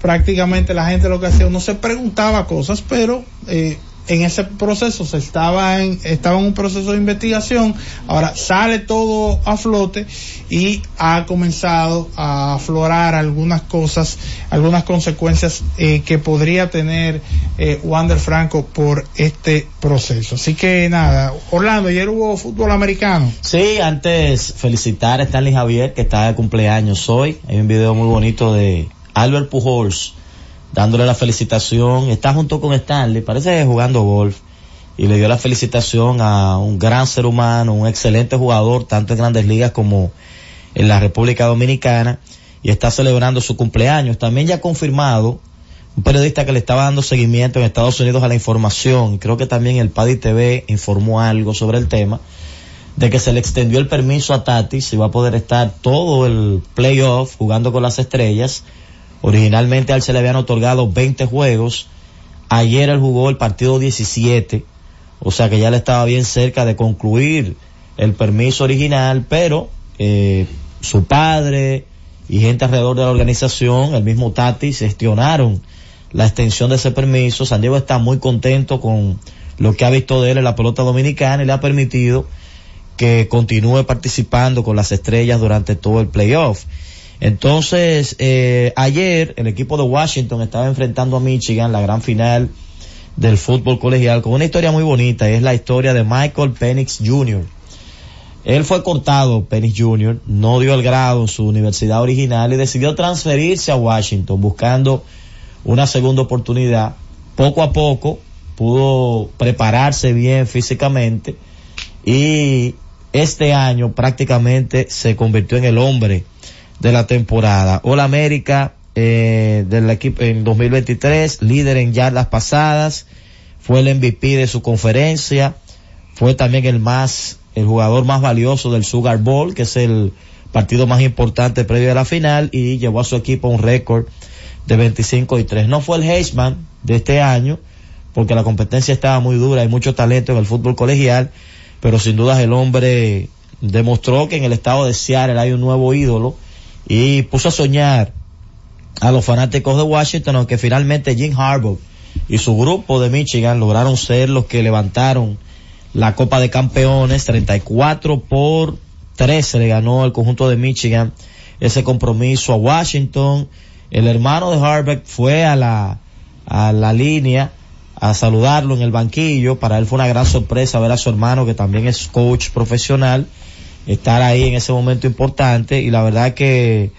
prácticamente la gente lo que hacía, uno se preguntaba cosas, pero eh, en ese proceso se estaba en, estaba en un proceso de investigación, ahora sale todo a flote y ha comenzado a aflorar algunas cosas, algunas consecuencias eh, que podría tener eh, Wander Franco por este proceso. Así que nada, Orlando, ayer hubo fútbol americano. Sí, antes felicitar a Stanley Javier que está de cumpleaños hoy. Hay un video muy bonito de Albert Pujols dándole la felicitación. Está junto con Stanley, parece que jugando golf. Y le dio la felicitación a un gran ser humano, un excelente jugador, tanto en grandes ligas como en la República Dominicana. Y está celebrando su cumpleaños. También ya confirmado un periodista que le estaba dando seguimiento en Estados Unidos a la información. Creo que también el Paddy TV informó algo sobre el tema de que se le extendió el permiso a Tatis y va a poder estar todo el playoff jugando con las estrellas. Originalmente a él se le habían otorgado 20 juegos. Ayer él jugó el partido 17. O sea que ya le estaba bien cerca de concluir el permiso original, pero eh, su padre y gente alrededor de la organización, el mismo Tatis, gestionaron la extensión de ese permiso. San Diego está muy contento con lo que ha visto de él en la pelota dominicana y le ha permitido que continúe participando con las estrellas durante todo el playoff. Entonces, eh, ayer el equipo de Washington estaba enfrentando a Michigan, la gran final del fútbol colegial, con una historia muy bonita, y es la historia de Michael Penix Jr. Él fue cortado, Penix Jr., no dio el grado en su universidad original y decidió transferirse a Washington buscando una segunda oportunidad. Poco a poco pudo prepararse bien físicamente y este año prácticamente se convirtió en el hombre de la temporada. All América eh, del equipo en 2023, líder en yardas pasadas, fue el MVP de su conferencia, fue también el más, el jugador más valioso del Sugar Bowl, que es el partido más importante previo a la final, y llevó a su equipo a un récord de 25 y 3. No fue el Heisman de este año, porque la competencia estaba muy dura, hay mucho talento en el fútbol colegial, pero sin duda el hombre demostró que en el estado de Seattle hay un nuevo ídolo y puso a soñar a los fanáticos de Washington, aunque finalmente Jim Harbaugh y su grupo de Michigan lograron ser los que levantaron la Copa de Campeones, 34 por 13 le ganó el conjunto de Michigan ese compromiso a Washington. El hermano de Harbaugh fue a la, a la línea a saludarlo en el banquillo. Para él fue una gran sorpresa ver a su hermano que también es coach profesional estar ahí en ese momento importante y la verdad que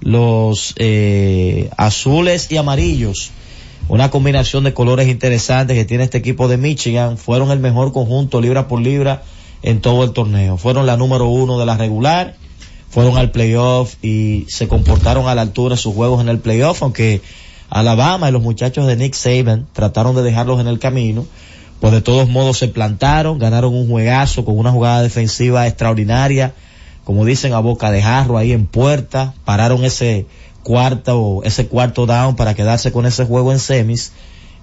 los eh, azules y amarillos, una combinación de colores interesantes que tiene este equipo de Michigan, fueron el mejor conjunto libra por libra en todo el torneo. Fueron la número uno de la regular, fueron al playoff y se comportaron a la altura sus juegos en el playoff, aunque Alabama y los muchachos de Nick Saban trataron de dejarlos en el camino pues de todos modos se plantaron, ganaron un juegazo con una jugada defensiva extraordinaria, como dicen a boca de jarro ahí en puerta, pararon ese cuarto, ese cuarto down para quedarse con ese juego en semis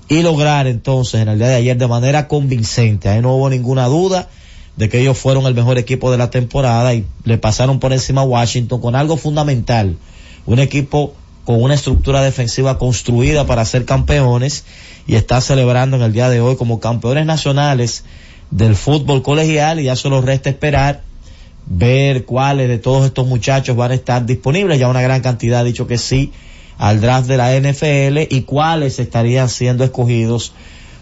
y lograr entonces en el día de ayer de manera convincente. Ahí no hubo ninguna duda de que ellos fueron el mejor equipo de la temporada y le pasaron por encima a Washington con algo fundamental. Un equipo con una estructura defensiva construida para ser campeones y está celebrando en el día de hoy como campeones nacionales del fútbol colegial y ya solo resta esperar ver cuáles de todos estos muchachos van a estar disponibles. Ya una gran cantidad ha dicho que sí al draft de la NFL y cuáles estarían siendo escogidos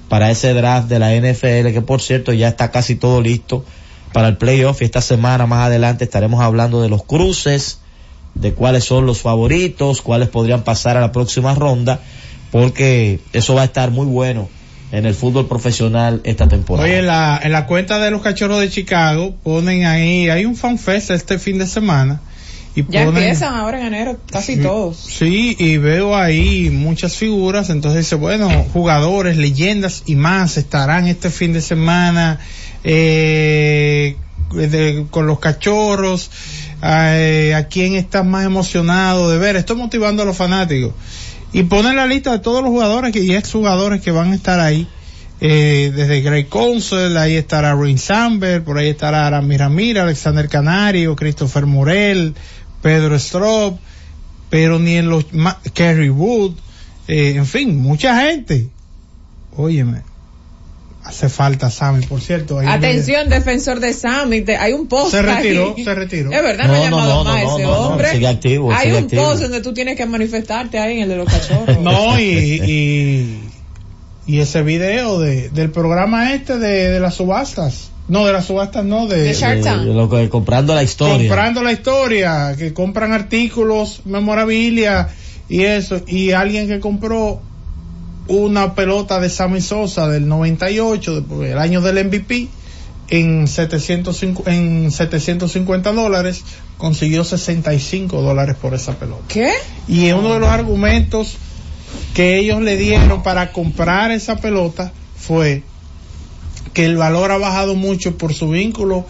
para ese draft de la NFL, que por cierto ya está casi todo listo para el playoff y esta semana más adelante estaremos hablando de los cruces, de cuáles son los favoritos, cuáles podrían pasar a la próxima ronda, porque eso va a estar muy bueno en el fútbol profesional esta temporada. Oye, en la, en la cuenta de los cachorros de Chicago ponen ahí, hay un fanfest este fin de semana. Y Ya ponen- empiezan ahora en enero, casi Sí, todos. Sí, y veo ahí muchas figuras, entonces dice, bueno, jugadores, leyendas y más estarán este fin de semana eh, de- con los cachorros. Eh, ¿A quién estás más emocionado de ver? Estoy motivando a los fanáticos. Y ponen la lista de todos los jugadores que, y exjugadores que van a estar ahí. Eh, desde Greg Council, ahí estará Rin Samber, por ahí estará Aramis Ramírez, Alexander Canario, Christopher Morel, Pedro Strop, pero ni en los Kerry Wood, eh, en fin, mucha gente. Óyeme, hace falta Sammy, por cierto. Atención, defensor de Sammy, te- hay un post Se retiró, ahí. se retiró. Es verdad, no, No, ha llamado no, más no, ese no, no, hombre. sigue activo, hay sigue un activo. post donde tú tienes que manifestarte ahí en el de los cachorros. No, y, y, y ese video de, del programa este de, de las subastas. No, de las subastas no, de, De Shark Tank. Eh, lo que- comprando la historia. comprando la historia, que compran artículos, memorabilia y eso, y alguien que compró una pelota de Sammy Sosa del 98, de- el año del MVP, en 750, en 750 dólares, consiguió 65 dólares por esa pelota. ¿Qué? Y uno de los argumentos que ellos le dieron para comprar esa pelota fue que el valor ha bajado mucho por su vínculo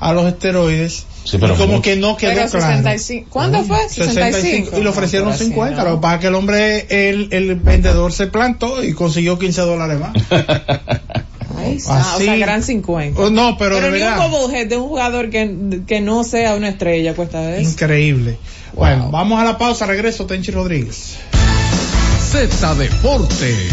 a los esteroides. Sí, pero y como que no quedó Pero claro. 65. ¿Cuándo fue? 65. Y le ofrecieron Ahora sí, 50. ¿no? Lo que pasa es que el hombre, el, el vendedor se plantó y consiguió 15 dólares más. Ay, sa- o sea, Así- gran 50. Oh, no, pero, de ni verdad. un de un jugador que, que no sea una estrella cuesta eso. Increíble. Bueno, vamos a la pausa. Regreso, Tenchi Rodríguez. Z Deportes.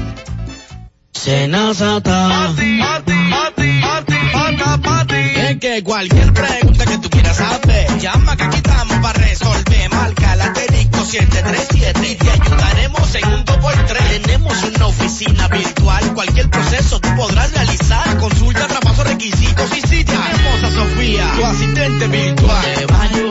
Senazata. Es que cualquier pregunta que tú quieras saber, llama que aquí estamos para resolver. Marca la asterisco 737 y te ayudaremos en un 2x3. Tenemos una oficina virtual, cualquier proceso tú podrás realizar. Consulta, traspaso, requisitos y si tenemos a Sofía, tu asistente virtual. Te va a ayudar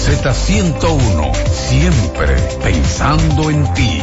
Z101, siempre pensando en ti.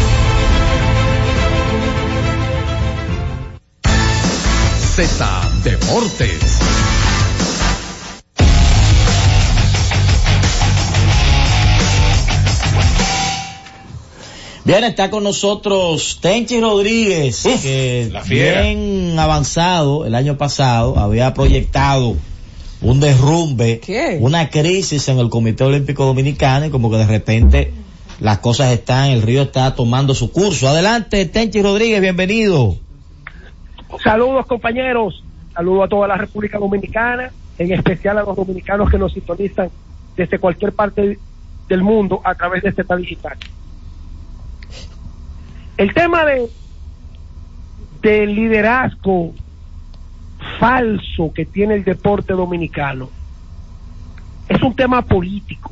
Z Deportes. Bien, está con nosotros Tenchi Rodríguez, que la bien avanzado el año pasado había proyectado un derrumbe, ¿Qué? una crisis en el Comité Olímpico Dominicano y como que de repente las cosas están, el río está tomando su curso. Adelante, Tenchi Rodríguez, bienvenido. Saludos compañeros, saludos a toda la República Dominicana, en especial a los dominicanos que nos sintonizan desde cualquier parte del mundo a través de este digital. El tema de del liderazgo falso que tiene el deporte dominicano es un tema político.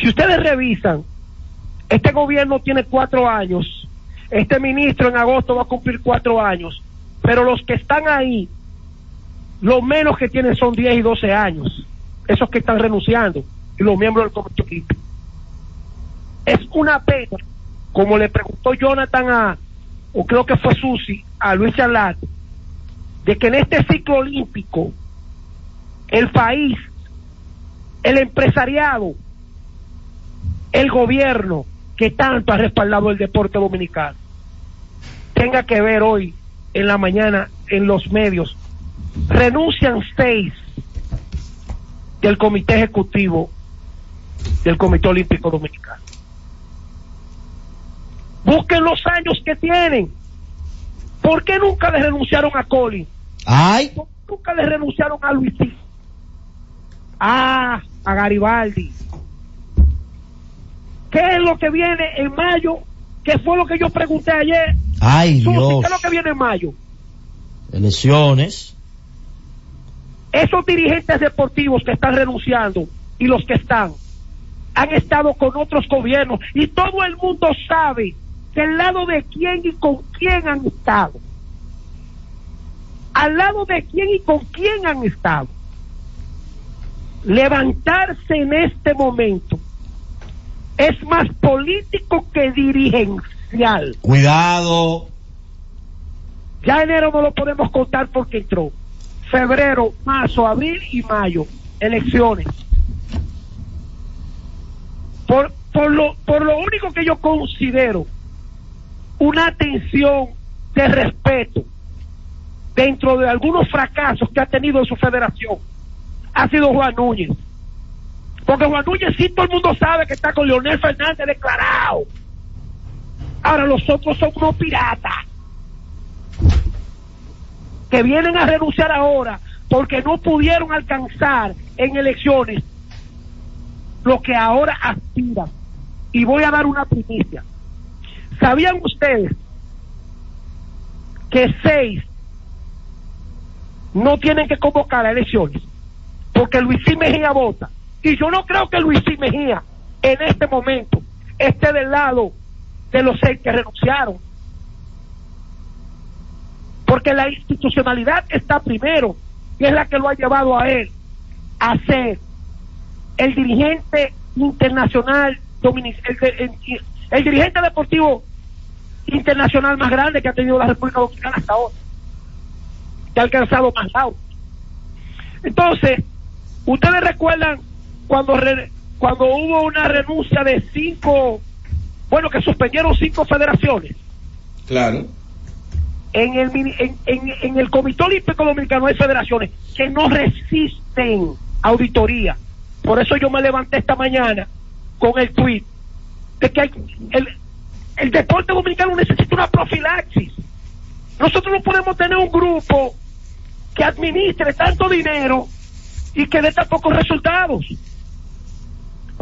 Si ustedes revisan, este gobierno tiene cuatro años, este ministro en agosto va a cumplir cuatro años, pero los que están ahí, lo menos que tienen son 10 y 12 años, esos que están renunciando, y los miembros del comité olímpico. Es una pena, como le preguntó Jonathan a, o creo que fue Susi, a Luis Charlat, de que en este ciclo olímpico, el país, el empresariado, el gobierno que tanto ha respaldado el deporte dominicano, tenga que ver hoy en la mañana en los medios, renuncian seis del comité ejecutivo del Comité Olímpico Dominicano. Busquen los años que tienen. ¿Por qué nunca le renunciaron a Colin? Ay. ¿Por qué nunca le renunciaron a Luisín? Ah, a Garibaldi. ¿Qué es lo que viene en mayo? ¿Qué fue lo que yo pregunté ayer? Ay, Susi, Dios. ¿Qué es lo que viene en mayo? Elecciones. Esos dirigentes deportivos que están renunciando y los que están han estado con otros gobiernos y todo el mundo sabe del lado de quién y con quién han estado. Al lado de quién y con quién han estado. Levantarse en este momento es más político que dirigencial. Cuidado. Ya enero no lo podemos contar porque entró. Febrero, marzo, abril y mayo. Elecciones. Por, por, lo, por lo único que yo considero una atención de respeto dentro de algunos fracasos que ha tenido en su federación ha sido Juan Núñez. Porque Juan Núñez sí todo el mundo sabe que está con Leonel Fernández declarado. Ahora los otros son unos piratas que vienen a renunciar ahora porque no pudieron alcanzar en elecciones lo que ahora aspiran. Y voy a dar una primicia. ¿Sabían ustedes que seis no tienen que convocar a elecciones? Porque Luisín Mejía vota. Y yo no creo que Luisín Mejía en este momento esté del lado de los seis que renunciaron. Porque la institucionalidad está primero y es la que lo ha llevado a él a ser el dirigente internacional el, el- el dirigente deportivo internacional más grande que ha tenido la República Dominicana hasta ahora que ha alcanzado más lauros entonces ustedes recuerdan cuando re- cuando hubo una renuncia de cinco bueno que suspendieron cinco federaciones Claro. en el en- en el Comité Olímpico Dominicano hay federaciones que no resisten auditoría. Por eso yo me levanté esta mañana con el tweet de que hay- el, el deporte dominicano necesita una profilaxis. Nosotros no podemos tener un grupo que administre tanto dinero y que dé tan pocos resultados.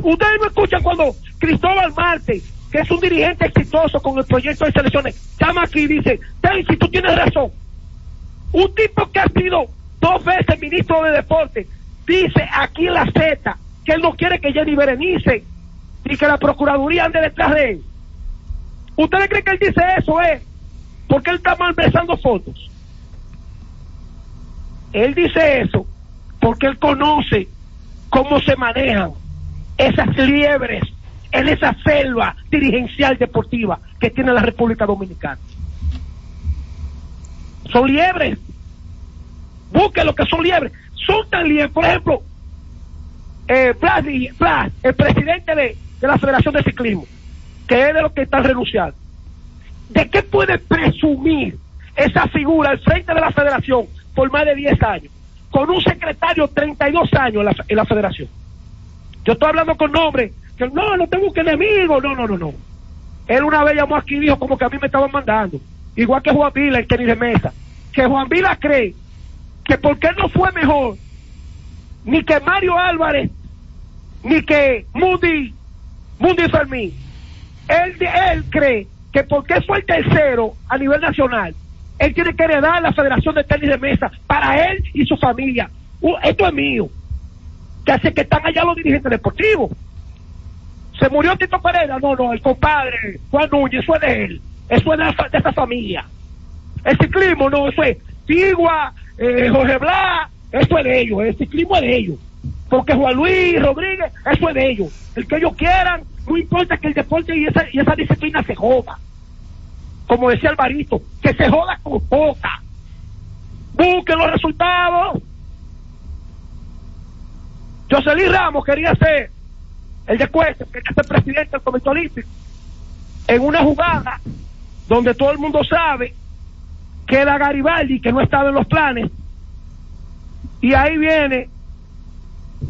Ustedes no escuchan cuando Cristóbal Marte, que es un dirigente exitoso con el proyecto de selecciones, llama aquí y dice, Tenchi, tú tienes razón, Un tipo que ha sido dos veces ministro de deporte dice aquí en la Z que él no quiere que Jenny Berenice y que la Procuraduría ande detrás de él. ¿Ustedes creen que él dice eso, eh? Porque él está malversando fotos. Él dice eso porque él conoce cómo se manejan esas liebres en esa selva dirigencial deportiva que tiene la República Dominicana. Son liebres. Busquen lo que son liebres. Son tan liebres. Por ejemplo, eh, Blas, Blas, el presidente de, la Federación de Ciclismo, que es de los que están renunciando. ¿De qué puede presumir esa figura al frente de la federación por más de 10 años? Con un secretario 32 años en la, en la federación. Yo estoy hablando con nombre, que no, no tengo que enemigo, no, no, no, no. Él una vez llamó aquí y dijo como que a mí me estaban mandando. Igual que Juan Vila, el tenis de mesa. Que Juan Vila cree que porque no fue mejor, ni que Mario Álvarez, ni que Mundi, Mundi Fermín. Él, él cree que porque fue el tercero a nivel nacional, él tiene que heredar la Federación de Tenis de Mesa para él y su familia. Uh, esto es mío. Que hace que están allá los dirigentes deportivos. Se murió Tito Pereira, no, no, el compadre Juan Núñez, eso es de él, eso es de, esa- familia. El ciclismo, no, eso es Tigua, eh, Jorge Blas, eso es de ellos, el ciclismo es de ellos. Porque Juan Luis Rodríguez, eso es de ellos. El que ellos quieran, no importa que el deporte y esa, y esa disciplina se joda. Como decía Alvarito, que se joda con poca. Busquen los resultados. Jocelyn Ramos quería ser el de quería ser presidente del Comité Olímpico. En una jugada donde todo el mundo sabe que era Garibaldi, que no estaba en los planes. Y ahí viene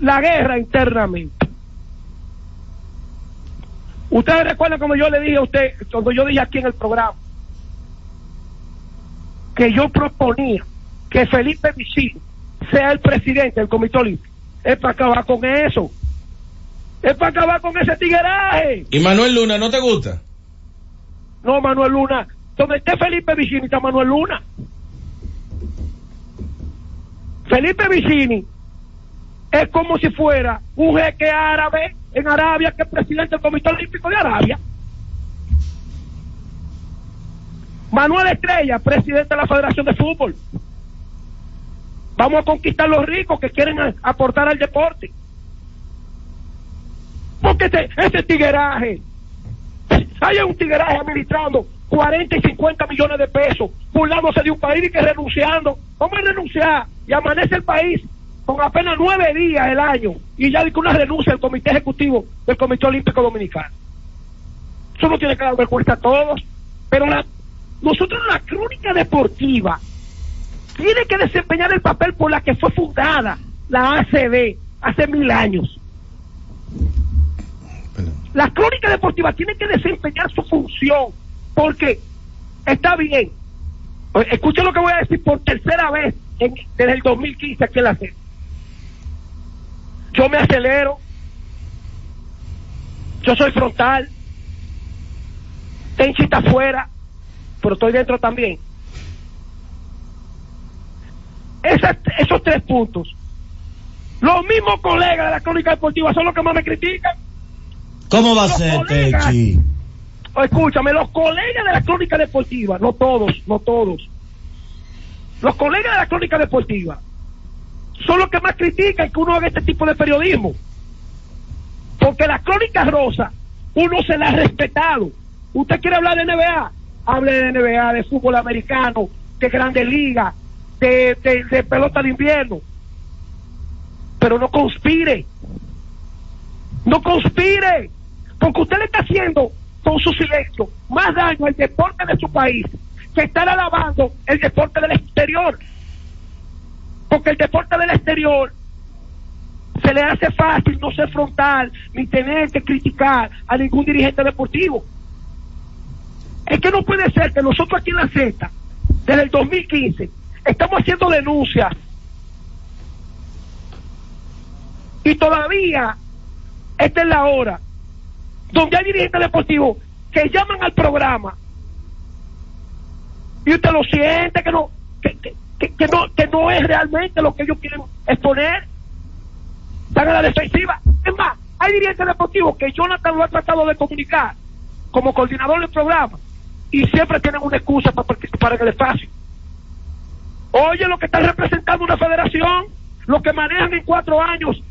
la guerra internamente. Ustedes recuerdan como yo le dije a usted, cuando yo dije aquí en el programa, que yo proponía que Felipe Vicino sea el presidente del Comité Olímpico. Es para acabar con eso. Es para acabar con ese tigueraje. ¿Y Manuel Luna no te gusta? No, Manuel Luna. Donde esté Felipe Vicini está Manuel Luna. Felipe Vicini es como si fuera un jeque árabe en Arabia que es presidente del Comité Olímpico de Arabia. Manuel Estrella, presidente de la Federación de Fútbol. Vamos a conquistar los ricos que quieren a- aportar al deporte. Porque ese, ese tigueraje, hay un tigueraje administrando 40 y 50 millones de pesos, burlándose de un país y que renunciando. ¿Cómo es renunciar? Y amanece el país con apenas nueve días el año y ya dice una renuncia al Comité Ejecutivo del Comité Olímpico Dominicano. Eso no tiene que dar vergüenza a todos. Pero la, nosotros la crónica deportiva tiene que desempeñar el papel por la que fue fundada la ACB hace mil años. La crónica deportiva tiene que desempeñar su función porque está bien. Oye, Escuchen lo que voy a decir por tercera vez en- desde el 2015 aquí en la serie. Yo me acelero. Yo soy frontal. Tenchi está afuera, pero estoy dentro también. Esas- esos tres puntos. Los mismos colegas de la crónica deportiva son los que más me critican. ¿Cómo va a ser. Techi? Escúchame, los colegas de la crónica deportiva, no todos, no todos. Los colegas de la crónica deportiva son los que más critican que uno haga este tipo de periodismo. Porque la crónica rosa, uno se la ha respetado. Usted quiere hablar de NBA, hable de NBA, de fútbol americano, de grandes ligas, de, pelota de invierno. Pero no conspire. No conspire. Porque usted le está haciendo con su silencio más daño al deporte de su país que estar alabando el deporte del exterior. Porque el deporte del exterior se le hace fácil no ser frontal ni tener que criticar a ningún dirigente deportivo. Es que no puede ser que nosotros aquí en la Z, desde el 2015, estamos haciendo denuncias y todavía esta es la hora donde hay dirigentes deportivos que llaman al programa y usted lo siente que no que, que, no, que no es realmente lo que ellos quieren exponer. Están a la defensiva. Es más, hay dirigentes deportivos que Jonathan lo ha tratado de comunicar como coordinador del programa y siempre tienen una excusa para participar en el espacio. Oye, lo que está representando una federación, lo que manejan en cuatro años,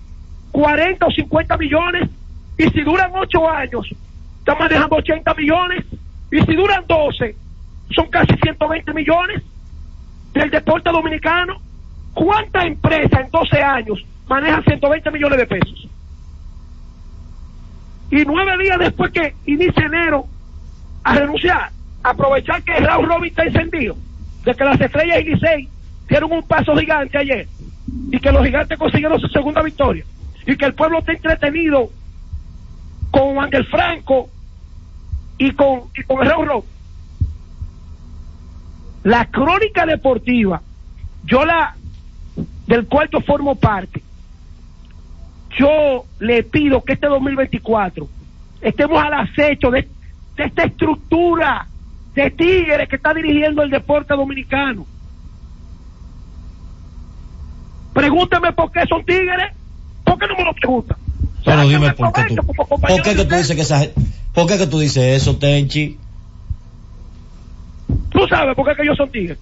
40 o 50 millones, y si duran ocho años, están manejando 80 millones, y si duran 12, son casi 120 millones del deporte dominicano. ¿Cuántas empresas en 12 años manejan 120 millones de pesos? Y nueve días después que inicia enero a renunciar, aprovechar que Raúl Robin está encendido, de que las estrellas y Licey dieron un paso gigante ayer, y que los gigantes consiguieron su segunda victoria, y que el pueblo está entretenido con Ángel Franco y con, y con Robin. La crónica deportiva, yo la, del cual yo formo parte, yo le pido que este 2024 estemos al acecho de, de esta estructura de tigres que está dirigiendo el deporte dominicano. Pregúntame por qué son tigres, ¿por qué no me lo preguntan? Pero dime por qué tú, por qué que tú dices que esa, por qué que tú dices eso, Tenchi. Tú sabes por qué que ellos son tigres.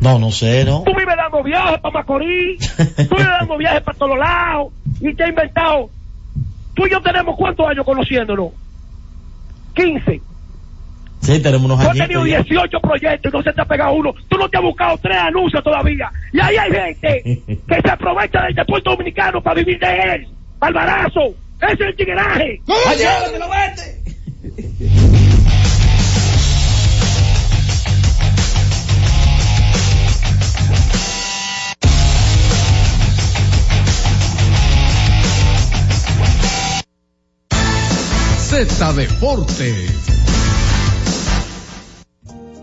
No, no sé, ¿no? Tú vives dando viajes para Macorís, tú vives dando viajes para todos lados y te has inventado. Tú y yo tenemos cuántos años conociéndonos? 15. Sí, tenemos unos Tú has tenido añitos. ya. 18 proyectos y no se te ha pegado uno. Tú no te has buscado tres anuncios todavía. Y ahí hay gente que se aprovecha del deporte dominicano para vivir de él. Barbarazo. Ese es el tigueraje. llévatelo, vete. Z Deportes.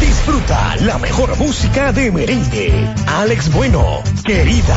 Disfruta la mejor música de merengue. Alex Bueno, querida.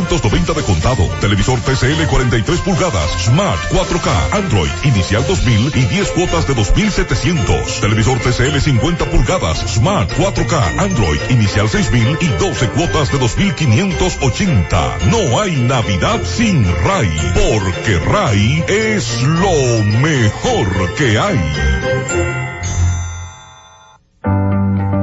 10.790 de contado. Televisor TCL 43 pulgadas Smart 4K Android inicial 2000 y 10 cuotas de 2700. Televisor TCL 50 pulgadas Smart 4K Android inicial 6000 y 12 cuotas de 2580. No hay Navidad sin RAI, porque RAI es lo mejor que hay.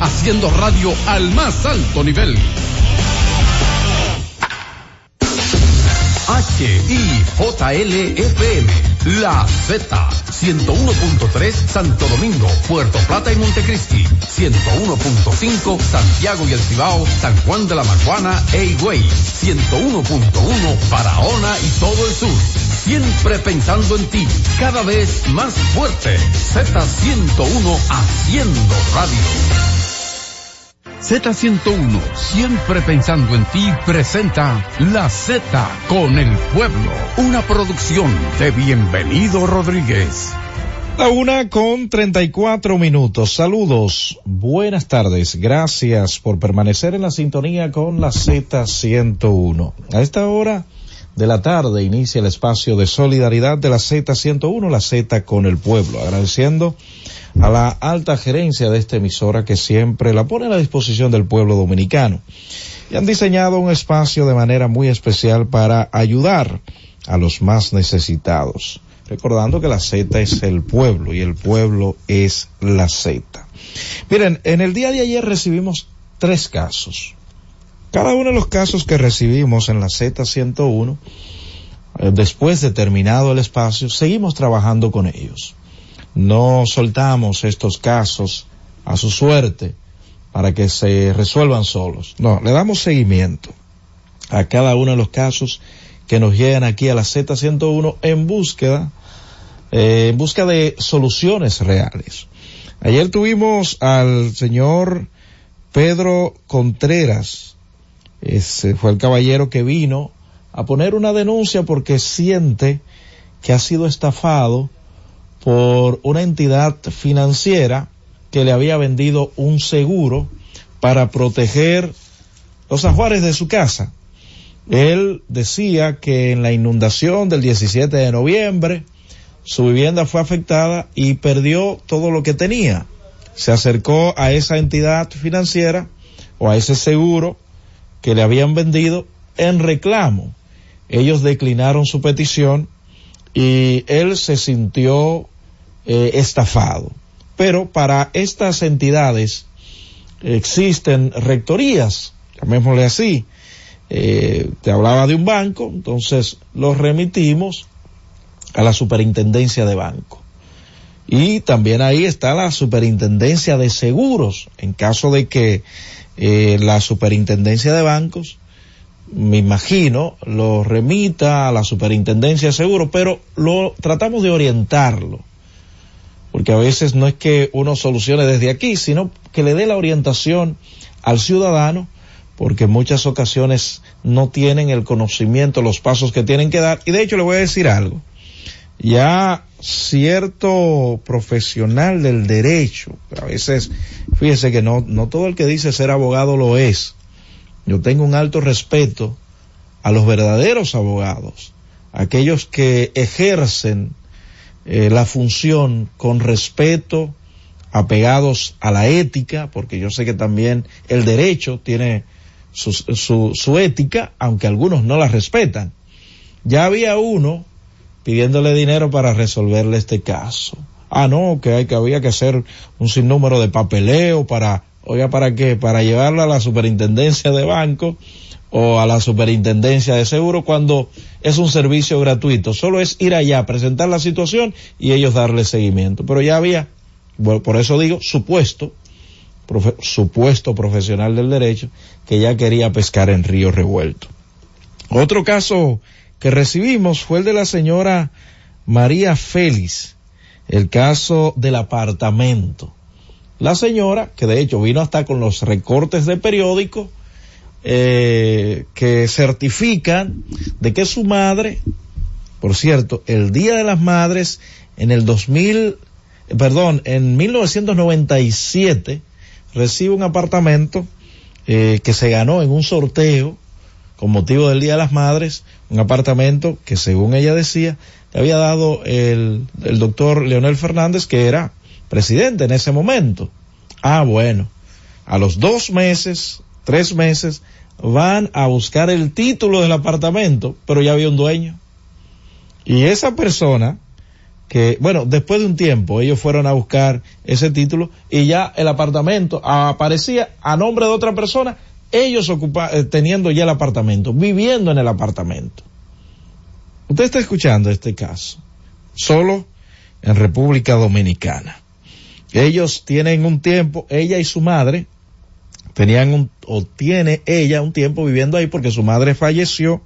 haciendo radio al más alto nivel. HIJLFM, La Z, 101.3 Santo Domingo, Puerto Plata y Montecristi, 101.5 Santiago y El Cibao, San Juan de la Maguana e Higüey, 101.1 Barahona y todo el sur. Siempre pensando en ti, cada vez más fuerte. Z101 haciendo radio. Z101, siempre pensando en ti, presenta La Z con el pueblo, una producción de Bienvenido Rodríguez. La una con 34 minutos. Saludos, buenas tardes. Gracias por permanecer en la sintonía con la Z101. A esta hora de la tarde inicia el espacio de solidaridad de la Z101, la Z con el pueblo. Agradeciendo a la alta gerencia de esta emisora que siempre la pone a la disposición del pueblo dominicano. Y han diseñado un espacio de manera muy especial para ayudar a los más necesitados. Recordando que la Z es el pueblo y el pueblo es la Z. Miren, en el día de ayer recibimos tres casos. Cada uno de los casos que recibimos en la Z101, eh, después de terminado el espacio, seguimos trabajando con ellos no soltamos estos casos a su suerte para que se resuelvan solos. No, le damos seguimiento a cada uno de los casos que nos llegan aquí a la Z101 en búsqueda, eh, en busca de soluciones reales. Ayer tuvimos al señor Pedro Contreras, fue el caballero que vino a poner una denuncia porque siente que ha sido estafado por una entidad financiera que le había vendido un seguro para proteger los ajuares de su casa. Él decía que en la inundación del 17 de noviembre su vivienda fue afectada y perdió todo lo que tenía. Se acercó a esa entidad financiera o a ese seguro que le habían vendido en reclamo. Ellos declinaron su petición y él se sintió eh, estafado. Pero para estas entidades existen rectorías, llamémosle así. Eh, te hablaba de un banco, entonces los remitimos a la superintendencia de banco. Y también ahí está la superintendencia de seguros, en caso de que eh, la superintendencia de bancos me imagino, lo remita a la superintendencia de seguros, pero lo tratamos de orientarlo, porque a veces no es que uno solucione desde aquí, sino que le dé la orientación al ciudadano, porque en muchas ocasiones no tienen el conocimiento, los pasos que tienen que dar. Y de hecho le voy a decir algo. Ya cierto profesional del derecho, a veces, fíjese que no, no todo el que dice ser abogado lo es yo tengo un alto respeto a los verdaderos abogados, aquellos que ejercen eh, la función con respeto, apegados a la ética, porque yo sé que también el derecho tiene su, su, su ética, aunque algunos no la respetan. Ya había uno pidiéndole dinero para resolverle este caso. Ah, no, que hay que había que hacer un sinnúmero de papeleo para Oiga, ¿para qué? Para llevarlo a la superintendencia de banco o a la superintendencia de seguro cuando es un servicio gratuito. Solo es ir allá, presentar la situación y ellos darle seguimiento. Pero ya había, bueno, por eso digo, supuesto, supuesto profesional del derecho que ya quería pescar en río revuelto. Otro caso que recibimos fue el de la señora María Félix, el caso del apartamento. La señora, que de hecho vino hasta con los recortes de periódico, eh, que certifican de que su madre, por cierto, el Día de las Madres en el 2000, perdón, en 1997 recibe un apartamento eh, que se ganó en un sorteo con motivo del Día de las Madres, un apartamento que según ella decía, le había dado el, el doctor Leonel Fernández, que era presidente en ese momento. Ah, bueno. A los dos meses, tres meses, van a buscar el título del apartamento, pero ya había un dueño. Y esa persona que, bueno, después de un tiempo ellos fueron a buscar ese título y ya el apartamento aparecía a nombre de otra persona, ellos eh, teniendo ya el apartamento, viviendo en el apartamento. Usted está escuchando este caso, solo en República Dominicana. Ellos tienen un tiempo, ella y su madre, tenían un, o tiene ella un tiempo viviendo ahí porque su madre falleció,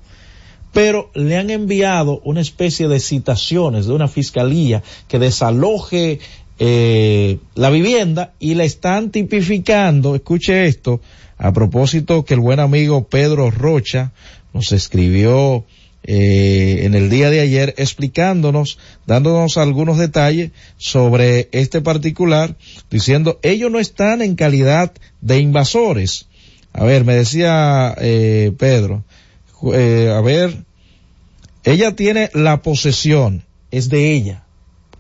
pero le han enviado una especie de citaciones de una fiscalía que desaloje eh, la vivienda y la están tipificando, escuche esto, a propósito que el buen amigo Pedro Rocha nos escribió eh, en el día de ayer explicándonos, dándonos algunos detalles sobre este particular, diciendo ellos no están en calidad de invasores. A ver, me decía eh, Pedro, eh, a ver, ella tiene la posesión, es de ella,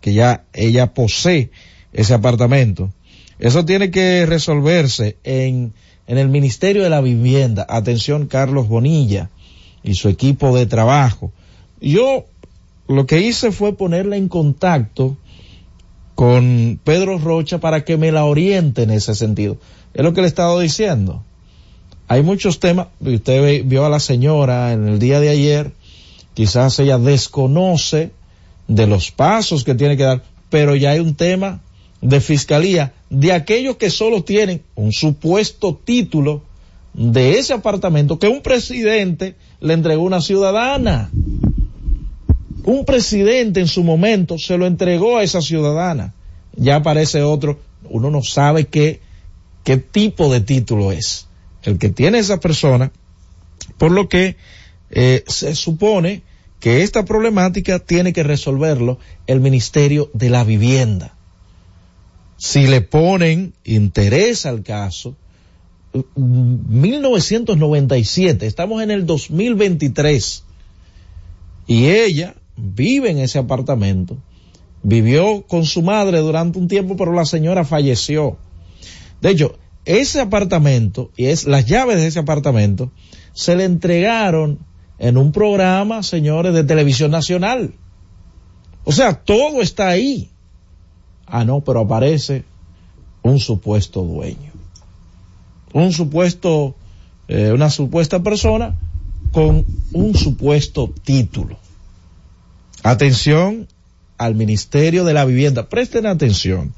que ya ella posee ese apartamento. Eso tiene que resolverse en, en el Ministerio de la Vivienda. Atención, Carlos Bonilla y su equipo de trabajo. Yo lo que hice fue ponerla en contacto con Pedro Rocha para que me la oriente en ese sentido. Es lo que le he estado diciendo. Hay muchos temas, usted vio a la señora en el día de ayer, quizás ella desconoce de los pasos que tiene que dar, pero ya hay un tema de fiscalía de aquellos que solo tienen un supuesto título de ese apartamento que un presidente le entregó una ciudadana. Un presidente en su momento se lo entregó a esa ciudadana. Ya aparece otro, uno no sabe qué, qué tipo de título es el que tiene esa persona, por lo que eh, se supone que esta problemática tiene que resolverlo el Ministerio de la Vivienda. Si le ponen interés al caso, 1997, estamos en el 2023 y ella vive en ese apartamento, vivió con su madre durante un tiempo, pero la señora falleció. De hecho, ese apartamento y es las llaves de ese apartamento se le entregaron en un programa, señores, de televisión nacional. O sea, todo está ahí. Ah, no, pero aparece un supuesto dueño un supuesto, eh, una supuesta persona con un supuesto título. Atención al Ministerio de la Vivienda. Presten atención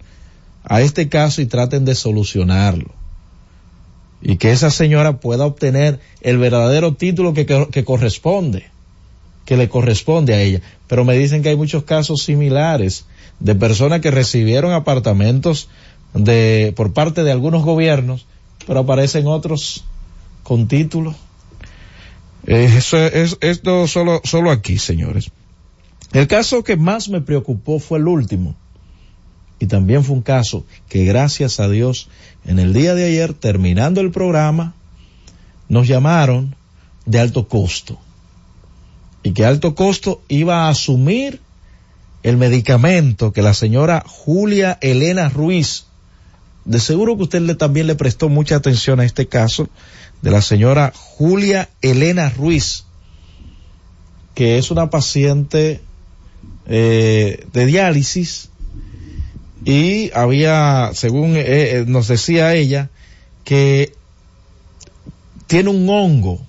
a este caso y traten de solucionarlo. Y que esa señora pueda obtener el verdadero título que, que, que corresponde, que le corresponde a ella. Pero me dicen que hay muchos casos similares de personas que recibieron apartamentos de, por parte de algunos gobiernos pero aparecen otros con título. Eh, eso es esto solo, solo aquí, señores. El caso que más me preocupó fue el último. Y también fue un caso que gracias a Dios en el día de ayer, terminando el programa, nos llamaron de alto costo. Y que alto costo iba a asumir el medicamento que la señora Julia Elena Ruiz de seguro que usted le, también le prestó mucha atención a este caso de la señora Julia Elena Ruiz, que es una paciente eh, de diálisis y había, según eh, eh, nos decía ella, que tiene un hongo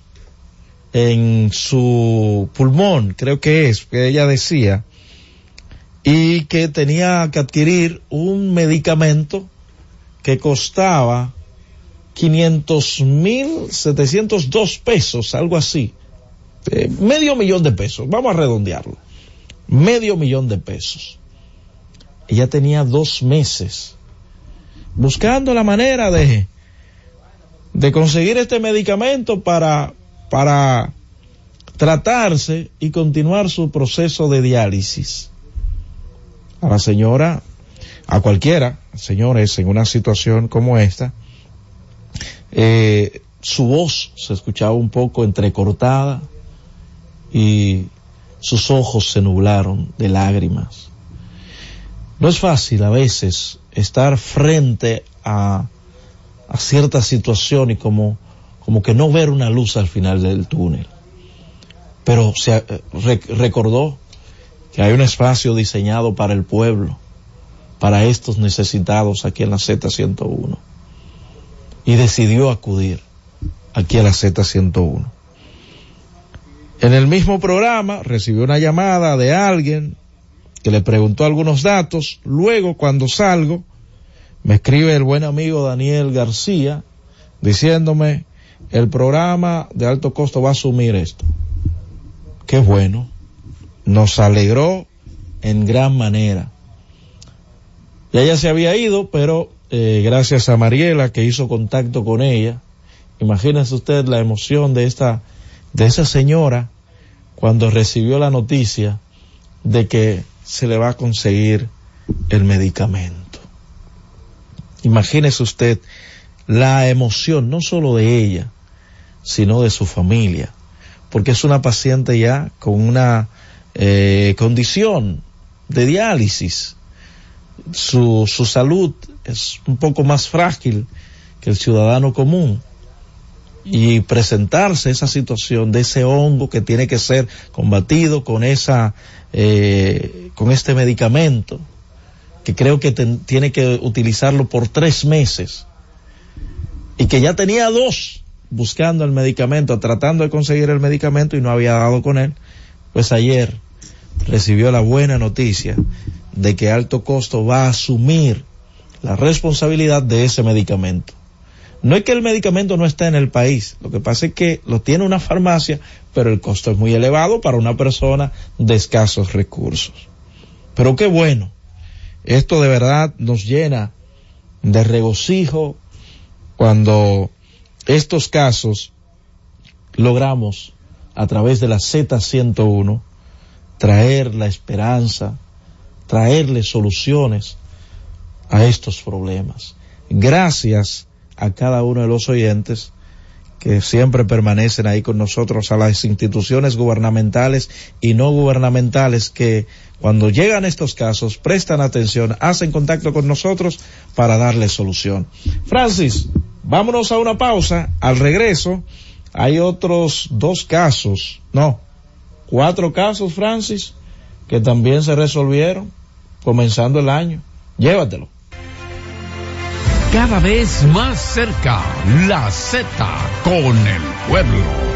en su pulmón, creo que es, que ella decía, y que tenía que adquirir un medicamento que costaba 500 mil 702 pesos, algo así. Eh, medio millón de pesos, vamos a redondearlo. Medio millón de pesos. Ella tenía dos meses buscando la manera de, de conseguir este medicamento para, para tratarse y continuar su proceso de diálisis. A la señora a cualquiera, señores, en una situación como esta, eh, su voz se escuchaba un poco entrecortada y sus ojos se nublaron de lágrimas. No es fácil a veces estar frente a, a cierta situación y como, como que no ver una luz al final del túnel. Pero se recordó que hay un espacio diseñado para el pueblo, para estos necesitados aquí en la Z101. Y decidió acudir aquí a la Z101. En el mismo programa recibió una llamada de alguien que le preguntó algunos datos. Luego, cuando salgo, me escribe el buen amigo Daniel García diciéndome, el programa de alto costo va a asumir esto. Qué bueno. Nos alegró en gran manera. Ya ella se había ido, pero eh, gracias a Mariela que hizo contacto con ella, imagínense usted la emoción de esta, de esa señora cuando recibió la noticia de que se le va a conseguir el medicamento. Imagínese usted la emoción, no solo de ella, sino de su familia, porque es una paciente ya con una eh, condición de diálisis. Su, su salud es un poco más frágil que el ciudadano común y presentarse esa situación de ese hongo que tiene que ser combatido con esa eh, con este medicamento que creo que tiene que utilizarlo por tres meses y que ya tenía dos buscando el medicamento, tratando de conseguir el medicamento y no había dado con él, pues ayer recibió la buena noticia de que Alto Costo va a asumir la responsabilidad de ese medicamento. No es que el medicamento no esté en el país, lo que pasa es que lo tiene una farmacia, pero el costo es muy elevado para una persona de escasos recursos. Pero qué bueno, esto de verdad nos llena de regocijo cuando estos casos logramos a través de la Z101 traer la esperanza, traerle soluciones a estos problemas. Gracias a cada uno de los oyentes que siempre permanecen ahí con nosotros, a las instituciones gubernamentales y no gubernamentales que cuando llegan estos casos prestan atención, hacen contacto con nosotros para darle solución. Francis, vámonos a una pausa. Al regreso hay otros dos casos, no, cuatro casos, Francis, que también se resolvieron comenzando el año. Llévatelo. Cada vez más cerca, la Z con el pueblo.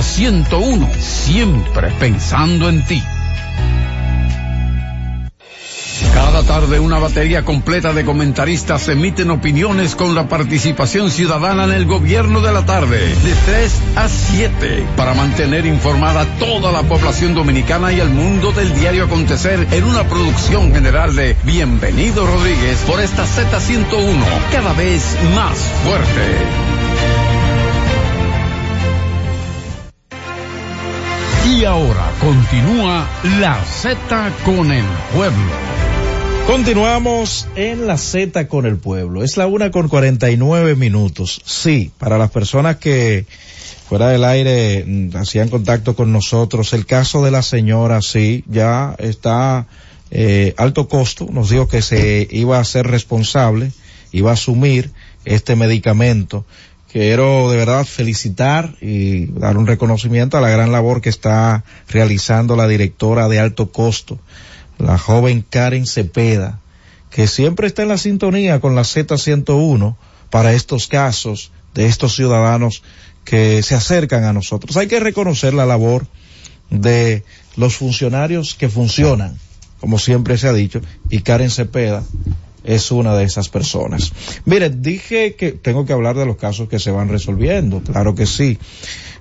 Z101, siempre pensando en ti. Cada tarde una batería completa de comentaristas emiten opiniones con la participación ciudadana en el gobierno de la tarde, de 3 a 7, para mantener informada toda la población dominicana y el mundo del diario acontecer en una producción general de Bienvenido Rodríguez por esta Z101, cada vez más fuerte. Y ahora continúa la Z con el pueblo. Continuamos en la Z con el pueblo. Es la una con 49 minutos. Sí, para las personas que fuera del aire mm, hacían contacto con nosotros, el caso de la señora, sí, ya está eh, alto costo. Nos dijo que se iba a ser responsable, iba a asumir este medicamento. Quiero de verdad felicitar y dar un reconocimiento a la gran labor que está realizando la directora de alto costo la joven Karen Cepeda, que siempre está en la sintonía con la Z101 para estos casos de estos ciudadanos que se acercan a nosotros. Hay que reconocer la labor de los funcionarios que funcionan, como siempre se ha dicho, y Karen Cepeda es una de esas personas. Mire, dije que tengo que hablar de los casos que se van resolviendo, claro que sí.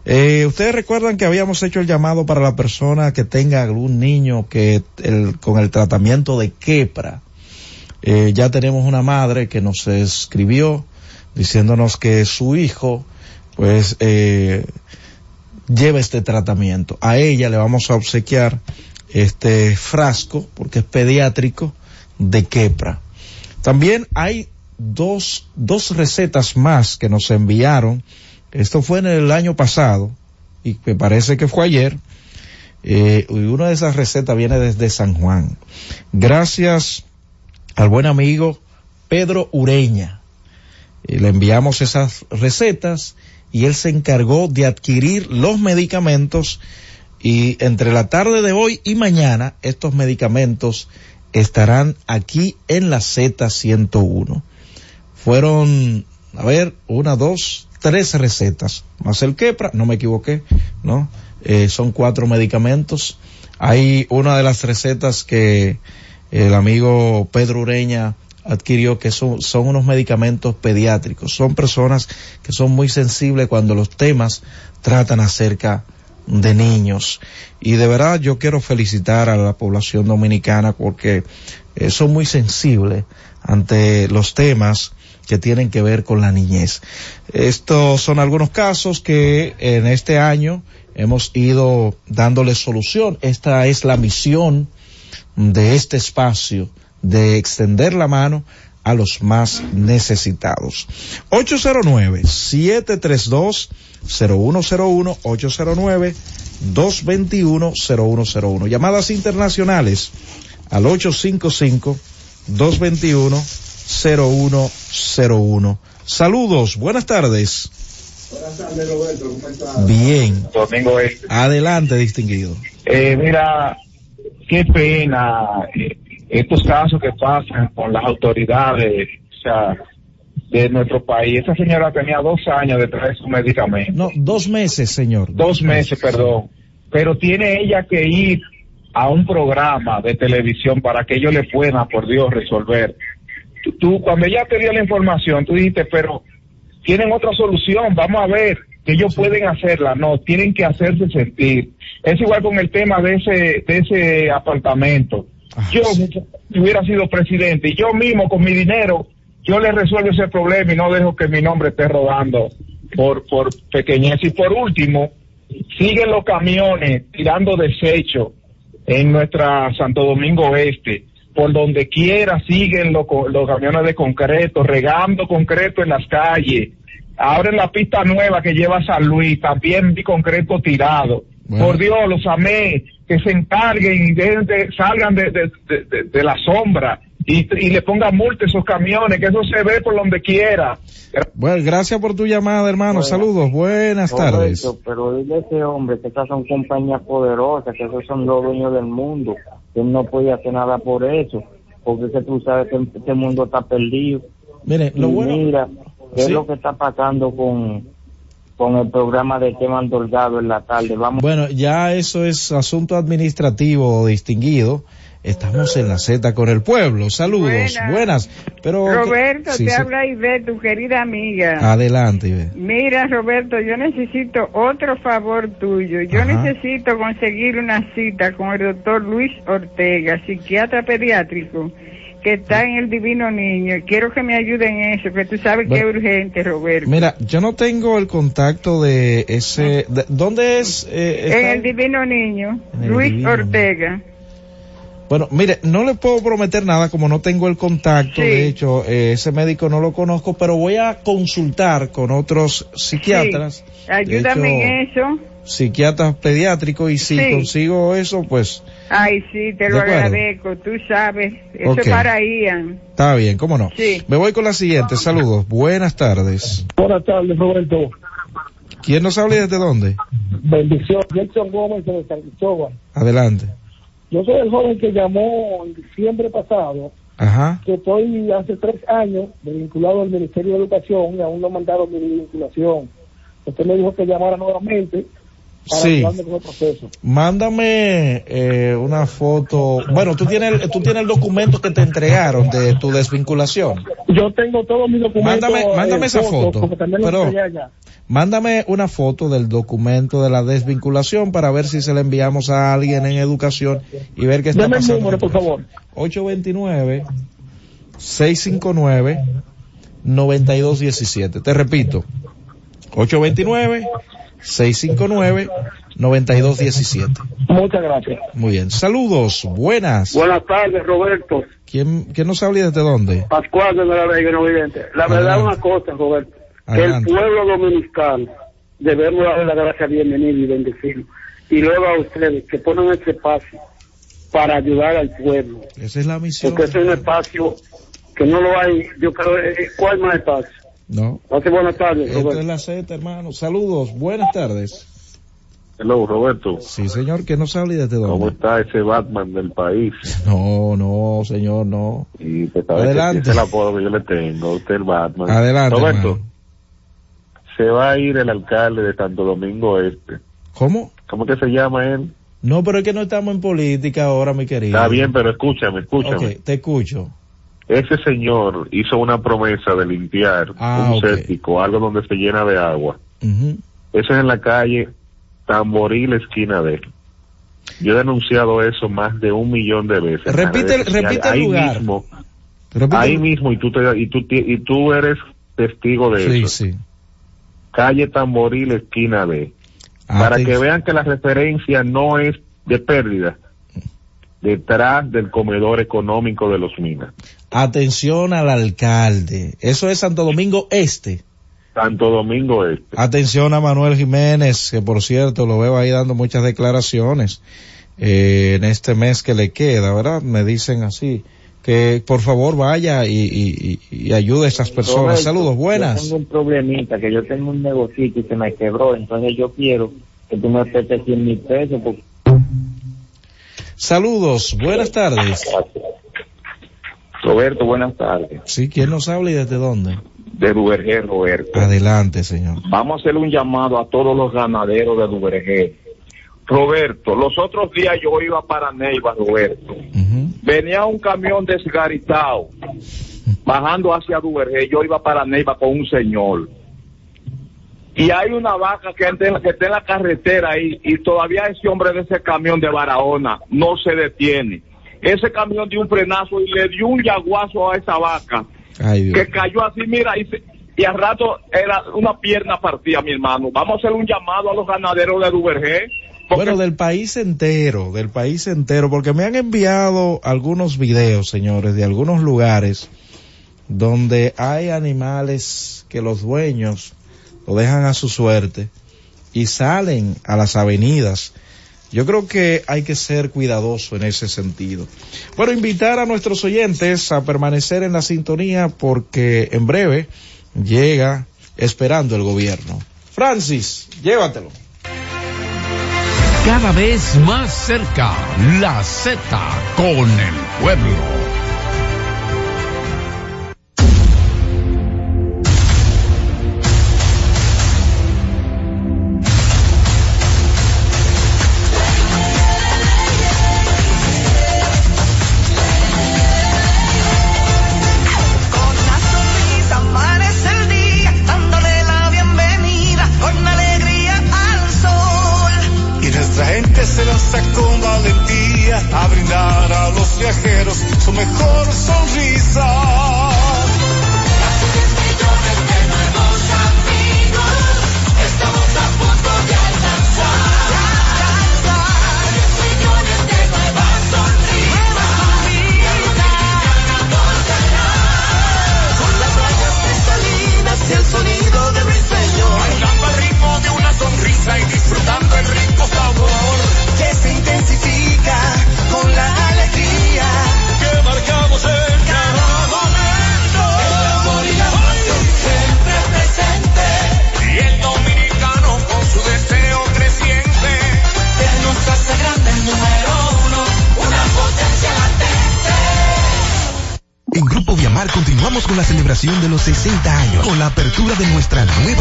Eh, Ustedes recuerdan que habíamos hecho el llamado para la persona que tenga algún niño que con el tratamiento de quepra. Eh, ya tenemos una madre que nos escribió diciéndonos que su hijo pues eh, lleva este tratamiento. A ella le vamos a obsequiar este frasco porque es pediátrico de quepra. También hay dos, dos recetas más que nos enviaron esto fue en el año pasado y me parece que fue ayer. Eh, y una de esas recetas viene desde San Juan. Gracias al buen amigo Pedro Ureña. Eh, le enviamos esas recetas y él se encargó de adquirir los medicamentos y entre la tarde de hoy y mañana estos medicamentos estarán aquí en la Z101. Fueron, a ver, una, dos, tres recetas, más el quepra, no me equivoqué, ¿no? Eh, son cuatro medicamentos. Hay una de las recetas que el amigo Pedro Ureña adquirió que son, son unos medicamentos pediátricos. Son personas que son muy sensibles cuando los temas tratan acerca de niños. Y de verdad yo quiero felicitar a la población dominicana porque eh, son muy sensibles ante los temas que tienen que ver con la niñez. Estos son algunos casos que en este año hemos ido dándole solución. Esta es la misión de este espacio, de extender la mano a los más necesitados. 809-732-0101, 809-221-0101. Llamadas internacionales al 855 221 0101. Saludos, buenas tardes. Buenas tardes, Roberto, ¿cómo estás? Bien. Domingo este. Adelante, distinguido. Eh, mira, qué pena eh, estos casos que pasan con las autoridades o sea, de nuestro país. Esa señora tenía dos años de traer su medicamento. No, dos meses, señor. Dos meses, perdón. Pero tiene ella que ir a un programa de televisión para que ellos le puedan, por Dios, resolver tú, cuando ella te dio la información, tú dijiste, pero tienen otra solución, vamos a ver que ellos pueden hacerla, no, tienen que hacerse sentir. Es igual con el tema de ese, de ese apartamento. Yo hubiera sido presidente yo mismo con mi dinero, yo le resuelvo ese problema y no dejo que mi nombre esté rodando por, por pequeñez. Y por último, siguen los camiones tirando desechos en nuestra Santo Domingo Este por donde quiera siguen los, los camiones de concreto, regando concreto en las calles. Abren la pista nueva que lleva San Luis, también vi concreto tirado. Por Dios, los amé, que se encarguen y dejen de, salgan de, de, de, de la sombra y, y, le pongan multa a esos camiones, que eso se ve por donde quiera. Bueno, gracias por tu llamada, hermano. Bueno, Saludos, buenas tardes. Pero dile a ese hombre que estas son compañías poderosas, que esos son los dueños del mundo, que él no puede hacer nada por eso, porque que tú sabes que este mundo está perdido. Mire, lo y bueno. Mira, ¿qué Sí. es lo que está pasando con, con el programa de Teman Delgado en la tarde. Vamos. Bueno, ya eso es asunto administrativo distinguido. Estamos en la Z con el pueblo. Saludos, buenas. Buenas. Pero Roberto, sí, te sí. habla Ivette, tu querida amiga. Adelante, Ibe. Mira, Roberto, yo necesito otro favor tuyo. Yo Ajá. necesito conseguir una cita con el doctor Luis Ortega, psiquiatra pediátrico, que está en el Divino Niño. Quiero que me ayude en eso, que tú sabes que es urgente, Roberto. Mira, yo no tengo el contacto de ese. de- ¿Dónde es? eh, en el Divino Niño, el Luis Divino. Ortega. Bueno, mire, no le puedo prometer nada como no tengo el contacto. Sí. De hecho, eh, ese médico no lo conozco, pero voy a consultar con otros psiquiatras. Sí, Ayúdame De en eso. Psiquiatras pediátricos y si Sí. consigo eso, pues Ay, sí, te lo agradezco, tú sabes. Eso es para Ian. está bien, ¿cómo no? Sí. Me voy con la siguiente. Saludos. Buenas tardes. Buenas tardes, Roberto. ¿Quién nos habla y desde dónde? Bendición. Jackson Gómez de San Cristóbal. Adelante. Yo soy el joven que llamó en diciembre pasado, Ajá. que estoy hace tres años vinculado al Ministerio de Educación y aún no mandaron mi vinculación. Usted me dijo que llamara nuevamente para Sí. ayudarme con el proceso. Mándame eh, una foto. Bueno, tú tienes, el- tú tienes el documento que te entregaron de tu desvinculación. Yo tengo todos mis documentos. Mándame- mándame eh, esa foto. Pero-. Mándame una foto del documento de la desvinculación para ver si se le enviamos a alguien en educación y ver qué está Dame el pasando. número, por favor. 829-659-9217. Te repito, 829-659-9217. Muchas gracias. Muy bien. Saludos, buenas. Buenas tardes, Roberto. ¿Quién, quién nos habla y desde dónde? Pascual de la Vega, no vidente. La verdad, una cosa, Roberto. Que el pueblo dominicano debemos darle la gracia bienvenida y bendecirlo. Y luego a ustedes que ponen este espacio para ayudar al pueblo. Esa es la misión. Porque es un espacio que no lo hay. Yo creo, eh, ¿cuál más espacio? No. Hace buenas tardes, Roberto. es la Z, hermano. Saludos, buenas tardes. Hello, Roberto. Sí, señor, ¿quién nos habla y desde ¿Cómo dónde? está ese Batman del país? No, no, señor, no. Y te sabe Adelante. que es el apodo que yo le tengo. Usted el Batman. Adelante, Roberto, hermano. se va a ir el alcalde de Santo Domingo Este. ¿Cómo? ¿Cómo que se llama él? No, pero es que no estamos en política ahora, mi querido. Está bien, pero escúchame, escúchame. Ok, te escucho. Ese señor hizo una promesa de limpiar Ah, un ok. séptico, algo donde se llena de agua. Eso es en la calle Tamboril, esquina D. Yo he denunciado eso más de un millón de veces. Repite, sociales. repite el Ahí lugar. mismo, Repite ahí el- mismo, y tú, te, y, tú, ti- y tú eres testigo de Sí, eso. sí. Calle Tamboril, esquina D. Para Atención. que vean que la referencia no es de pérdida. Detrás del comedor económico de los Minas. Atención al alcalde. Eso es Santo Domingo Este. Santo Domingo Este. Atención a Manuel Jiménez, que por cierto lo veo ahí dando muchas declaraciones eh, en este mes que le queda, ¿verdad? Me dicen así. Que por favor vaya y, y, y- y ayude a estas personas. Saludos, Yo buenas. tengo un problemita, que yo tengo un y se me quebró, entonces yo quiero que tú me prestes 100 mil pesos. Porque... Saludos, buenas tardes. Roberto, buenas tardes. Sí, ¿quién nos habla y desde dónde? De Duvergé, Roberto. Adelante, señor. Vamos a hacer un llamado a todos los ganaderos de Duvergé. Roberto, los otros días yo iba para Neiva, Roberto. Venía un camión desgaritado, bajando hacia Duvergé. Yo iba para Neiva con un señor. Y hay una vaca que está, que está en la carretera ahí y todavía ese hombre de ese camión de Barahona no se detiene. Ese camión dio un frenazo y le dio un yaguazo a esa vaca Ay, que cayó así, mira, y, se- y al rato era una pierna partida, mi hermano. Vamos a hacer un llamado a los ganaderos de Duvergé. Bueno, del país entero, del país entero, porque me han enviado algunos videos, señores, de algunos lugares donde hay animales que los dueños lo dejan a su suerte y salen a las avenidas. Yo creo que hay que ser cuidadoso en ese sentido. Bueno, invitar a nuestros oyentes a permanecer en la sintonía porque en breve llega esperando el gobierno. Francis, llévatelo. Cada vez más cerca, la Z con el pueblo.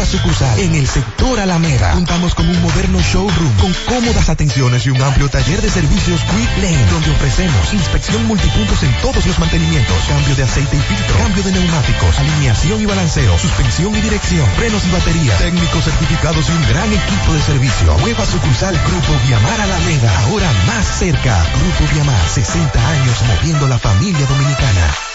Sucursal en el sector Alameda. Contamos con un moderno showroom con cómodas atenciones y un amplio taller de servicios Quick Lane, donde ofrecemos inspección multipuntos en todos los mantenimientos, cambio de aceite y filtro, cambio de neumáticos, alineación y balanceo, suspensión y dirección, frenos y batería, técnicos certificados y un gran equipo de servicio. Nueva sucursal Grupo Viamar Alameda, ahora más cerca. Grupo Viamar, 60 años moviendo la familia dominicana.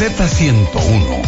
La Z101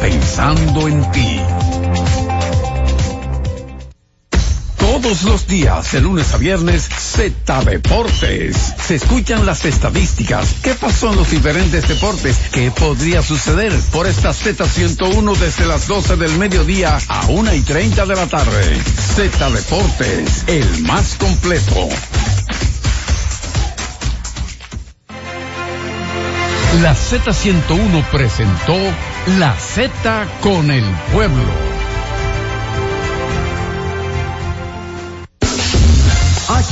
pensando en ti. Todos los días, de lunes a viernes, Z Deportes. Se escuchan las estadísticas. ¿Qué pasó en los diferentes deportes? ¿Qué podría suceder por esta Z101 desde las 12 del mediodía a 1 y 30 de la tarde? Z Deportes, el más completo. La Z101 presentó La Z con el pueblo.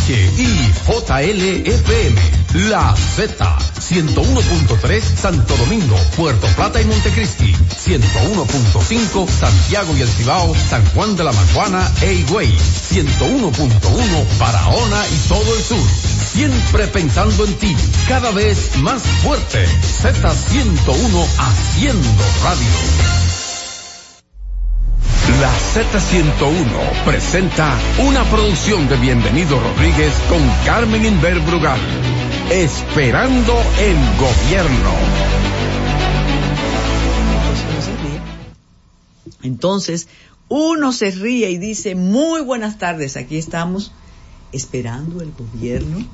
HIJLFM, La Z, 101.3 Santo Domingo, Puerto Plata y Montecristi, 101.5 Santiago y El Cibao, San Juan de la Maguana e Higüey, 101.1 Barahona y todo el sur. Siempre pensando en ti, cada vez más fuerte. Z101 haciendo radio. La Z101 presenta una producción de Bienvenido Rodríguez con Carmen Inver Brugal. Esperando el gobierno. Entonces, uno se ríe y dice, muy buenas tardes, aquí estamos esperando el gobierno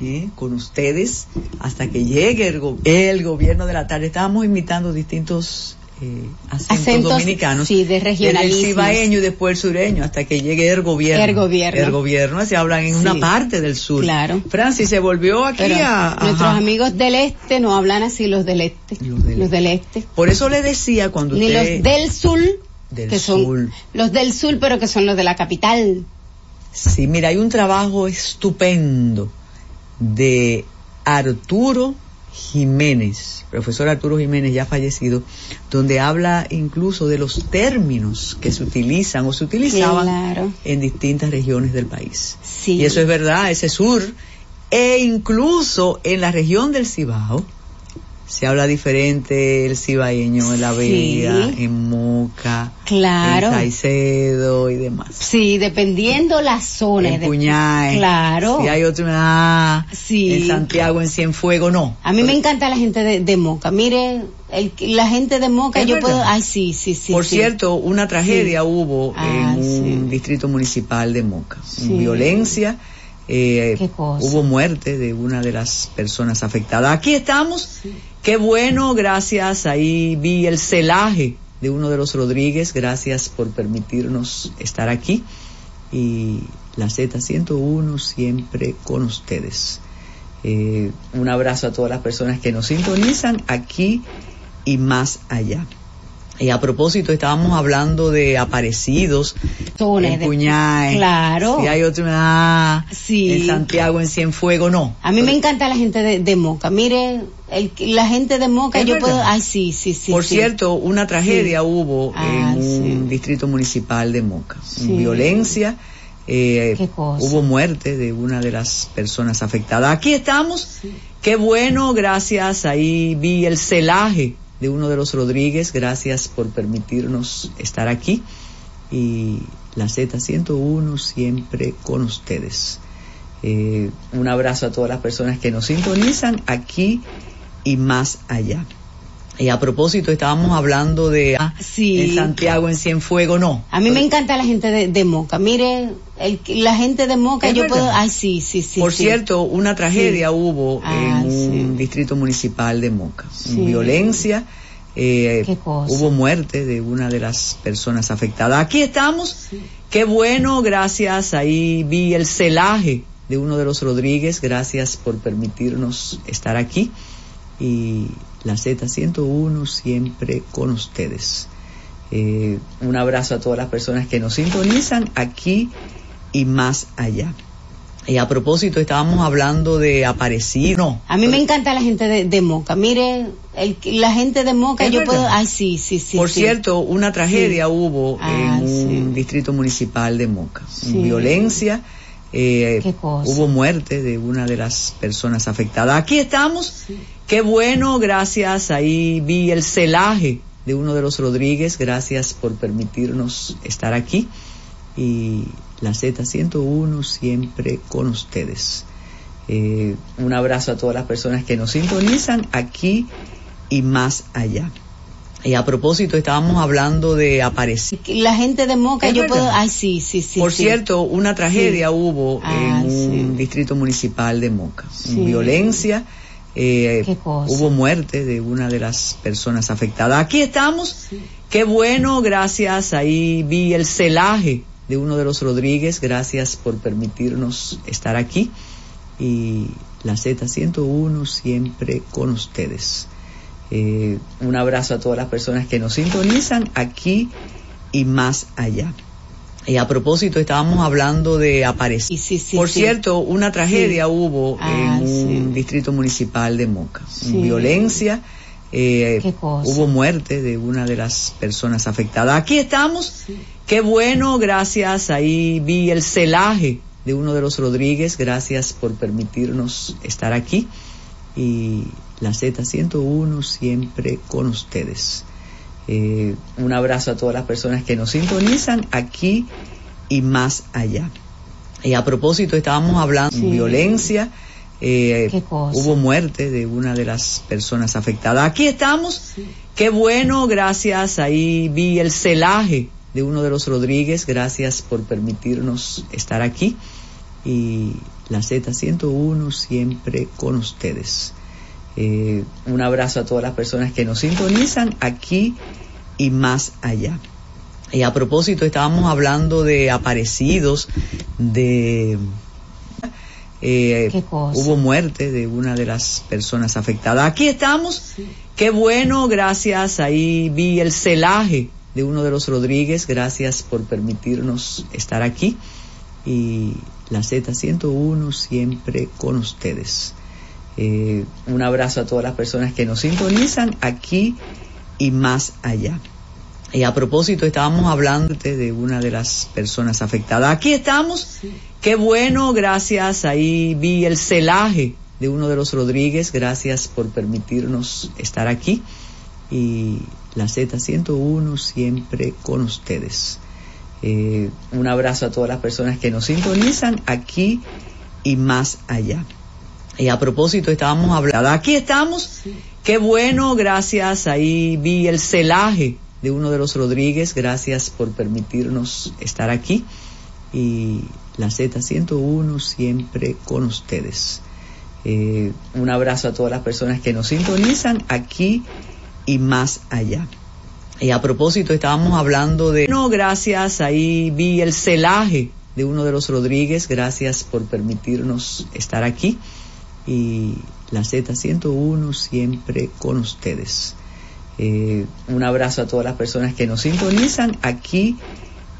¿eh? con ustedes hasta que llegue el, go- el gobierno de la tarde. Estábamos imitando distintos eh, acentos, Acentos, dominicanos. sí, de. El cibaeño y después el sureño, hasta que llegue el gobierno. El gobierno. El gobierno, se hablan en Sí. una parte del sur. Claro. Francis se volvió aquí Pero a... nuestros ajá. amigos del este no hablan así los del este. Los del, este. Por eso le decía cuando Ni usted... los del sur, Del que son sur. los del sur, pero que son los de la capital. Sí, mira, hay un trabajo estupendo de Arturo Jiménez, profesor Arturo Jiménez ya fallecido, donde habla incluso de los términos que se utilizan o se utilizaban Claro. en distintas regiones del país. Sí. Y eso es verdad, ese sur, e incluso en la región del Cibao, se habla diferente el cibaeño, en La Vega, en Moca, Claro. en Caicedo y demás. Sí, dependiendo la zona. En de- Puñay. Claro. Si hay otro, ah, Sí. en Santiago, en Cienfuegos, no. A mí me encanta la gente de, de Moca. Mire, el, la gente de Moca, yo verdad. puedo. Ay, sí, sí, sí. Por sí. cierto, una tragedia hubo Ah, en un distrito municipal de Moca. Violencia. eh, Qué cosa. hubo muerte de una de las personas afectadas. Aquí estamos. Qué bueno, gracias. Ahí vi el celaje de uno de los Rodríguez. Gracias por permitirnos estar aquí. Y la Z101 siempre con ustedes. Eh, un abrazo a todas las personas que nos sintonizan aquí y más allá. Y a propósito, estábamos hablando de aparecidos en Puñay. Claro. Si hay otro, ah, Sí. en Santiago, en Cienfuegos, no. A mí me encanta la gente de, de Moca. Mire, el, la gente de Moca, yo verdad. puedo. Ay, sí, sí, sí. Por sí. cierto, una tragedia Sí. hubo Ah, en un distrito municipal de Moca. Sí. Violencia. eh, Qué cosa. hubo muerte de una de las personas afectadas. Aquí estamos. Qué bueno, gracias. Ahí vi el celaje de uno de los Rodríguez. Gracias por permitirnos estar aquí. Y la Z101 siempre con ustedes. Eh, un abrazo a todas las personas que nos sintonizan aquí y más allá. Y a propósito, estábamos hablando de ah, Sí. en Santiago, en Cienfuegos, no. A mí me encanta la gente de, de Moca. Mire, el, la gente de Moca, yo verdad. puedo. Ay, sí, sí, sí. Por sí. cierto, una tragedia Sí. hubo Ah, en un distrito municipal de Moca. Violencia. eh, hubo muerte de una de las personas afectadas. Aquí estamos. Qué bueno, gracias. Ahí vi el celaje de uno de los Rodríguez. Gracias por permitirnos estar aquí. Y la Z101 siempre con ustedes. Eh, un abrazo a todas las personas que nos sintonizan aquí y más allá. Y a propósito, estábamos hablando de aparecido. No. A mí me encanta la gente de, de Moca. Mire, el, la gente de Moca, yo verdad. puedo. Ay, sí, sí, sí. Por sí. cierto, una tragedia Sí. hubo Ah, en un distrito municipal de Moca. Violencia. Eh, hubo muerte de una de las personas afectadas. Aquí estamos. Qué bueno, gracias. Ahí vi el celaje de uno de los Rodríguez. Gracias por permitirnos estar aquí. Y la Z101 siempre con ustedes. Eh, un abrazo a todas las personas que nos sintonizan aquí y más allá. Y a propósito, estábamos hablando de aparecido. La gente de Moca, yo verdad. puedo. Ay, sí, sí, sí. Por sí. cierto, una tragedia Sí. hubo Ah, en sí. un distrito municipal de Moca. Violencia. eh, Qué cosa. hubo muerte de una de las personas afectadas. Aquí estamos. Qué bueno, gracias. Ahí vi el celaje de uno de los Rodríguez. Gracias por permitirnos estar aquí. Y la Z101 siempre con ustedes. Eh, un abrazo a todas las personas que nos sintonizan aquí y más allá. Y a propósito, estábamos hablando de aparecido. Por sí. cierto, una tragedia hubo Ah, en un distrito municipal de Moca. Violencia. eh, hubo muerte de una de las personas afectadas. Aquí estamos. Qué bueno, gracias. Ahí vi el celaje de uno de los Rodríguez. Gracias por permitirnos estar aquí. Y la Z101 siempre con ustedes. Eh, un abrazo a todas las personas que nos sintonizan aquí y más allá. Y a propósito, estábamos hablando de violencia. eh, Qué cosa. hubo muerte de una de las personas afectadas. Aquí estamos. Qué bueno, gracias. Ahí vi el celaje de uno de los Rodríguez. Gracias por permitirnos estar aquí. Y la Z101 siempre con ustedes. Eh, un abrazo a todas las personas que nos sintonizan aquí y más allá. Y a propósito, estábamos hablando de aparecidos, de... eh, Qué cosa. hubo muerte de una de las personas afectadas. Aquí estamos. Qué bueno, gracias. Ahí vi el celaje de uno de los Rodríguez. Gracias por permitirnos estar aquí. Y la Z101 siempre con ustedes. Eh, un abrazo a todas las personas que nos sintonizan aquí y más allá. Y a propósito, estábamos hablando de una de las personas afectadas. Aquí estamos. Qué bueno, gracias. Ahí vi el celaje de uno de los Rodríguez, gracias por permitirnos estar aquí. Y la Z101 siempre con ustedes. Eh, un abrazo a todas las personas que nos sintonizan aquí y más allá. Y a propósito, estábamos hablando, aquí estamos, qué bueno, gracias, ahí vi el celaje de uno de los Rodríguez, gracias por permitirnos estar aquí. Y la Z101 siempre con ustedes. Eh, un abrazo a todas las personas que nos sintonizan aquí y más allá. Y a propósito, estábamos hablando de... No, gracias, ahí vi el celaje de uno de los Rodríguez, gracias por permitirnos estar aquí. Y la Z101 siempre con ustedes. Eh, un abrazo a todas las personas que nos sintonizan aquí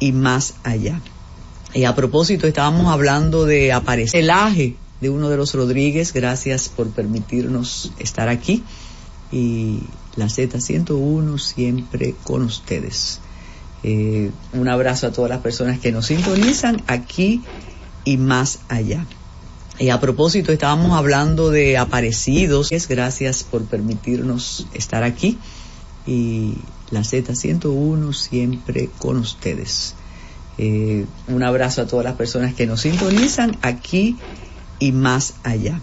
y más allá. Y a propósito, estábamos hablando de aparecer celaje de uno de los Rodríguez, gracias por permitirnos estar aquí. Y la Z101 siempre con ustedes. Eh, un abrazo a todas las personas que nos sintonizan aquí y más allá. Y a propósito, estábamos hablando de aparecidos. Gracias por permitirnos estar aquí. Y la Z101 siempre con ustedes. Eh, un abrazo a todas las personas que nos sintonizan aquí y más allá.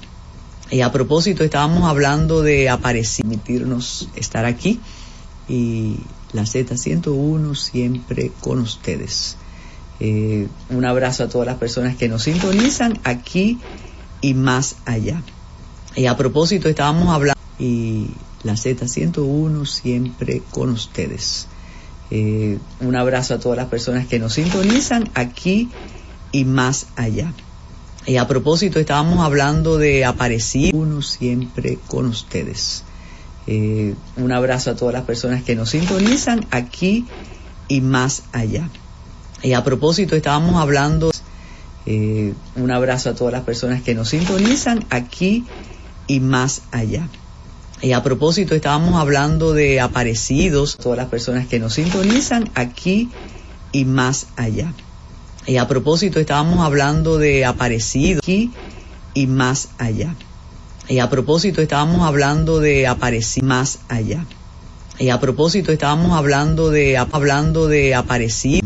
Y a propósito, estábamos hablando de aparecer, permitirnos estar aquí. Y la Z101 siempre con ustedes. Eh, un abrazo a todas las personas que nos sintonizan aquí y más allá. Y a propósito, estábamos hablando. Y la Z101 siempre con ustedes. Eh, un abrazo a todas las personas que nos sintonizan aquí y más allá. Y a propósito, estábamos hablando de aparecer uno siempre con ustedes. Eh, un abrazo a todas las personas que nos sintonizan aquí y más allá. Y a propósito, estábamos hablando, eh, un abrazo a todas las personas que nos sintonizan aquí y más allá. Y a propósito, estábamos hablando de aparecidos, todas las personas que nos sintonizan aquí y más allá. Y a propósito, estábamos hablando de aparecido aquí y más allá. Y a propósito, estábamos hablando de aparecido más allá. Y a propósito, estábamos hablando de hablando de aparecido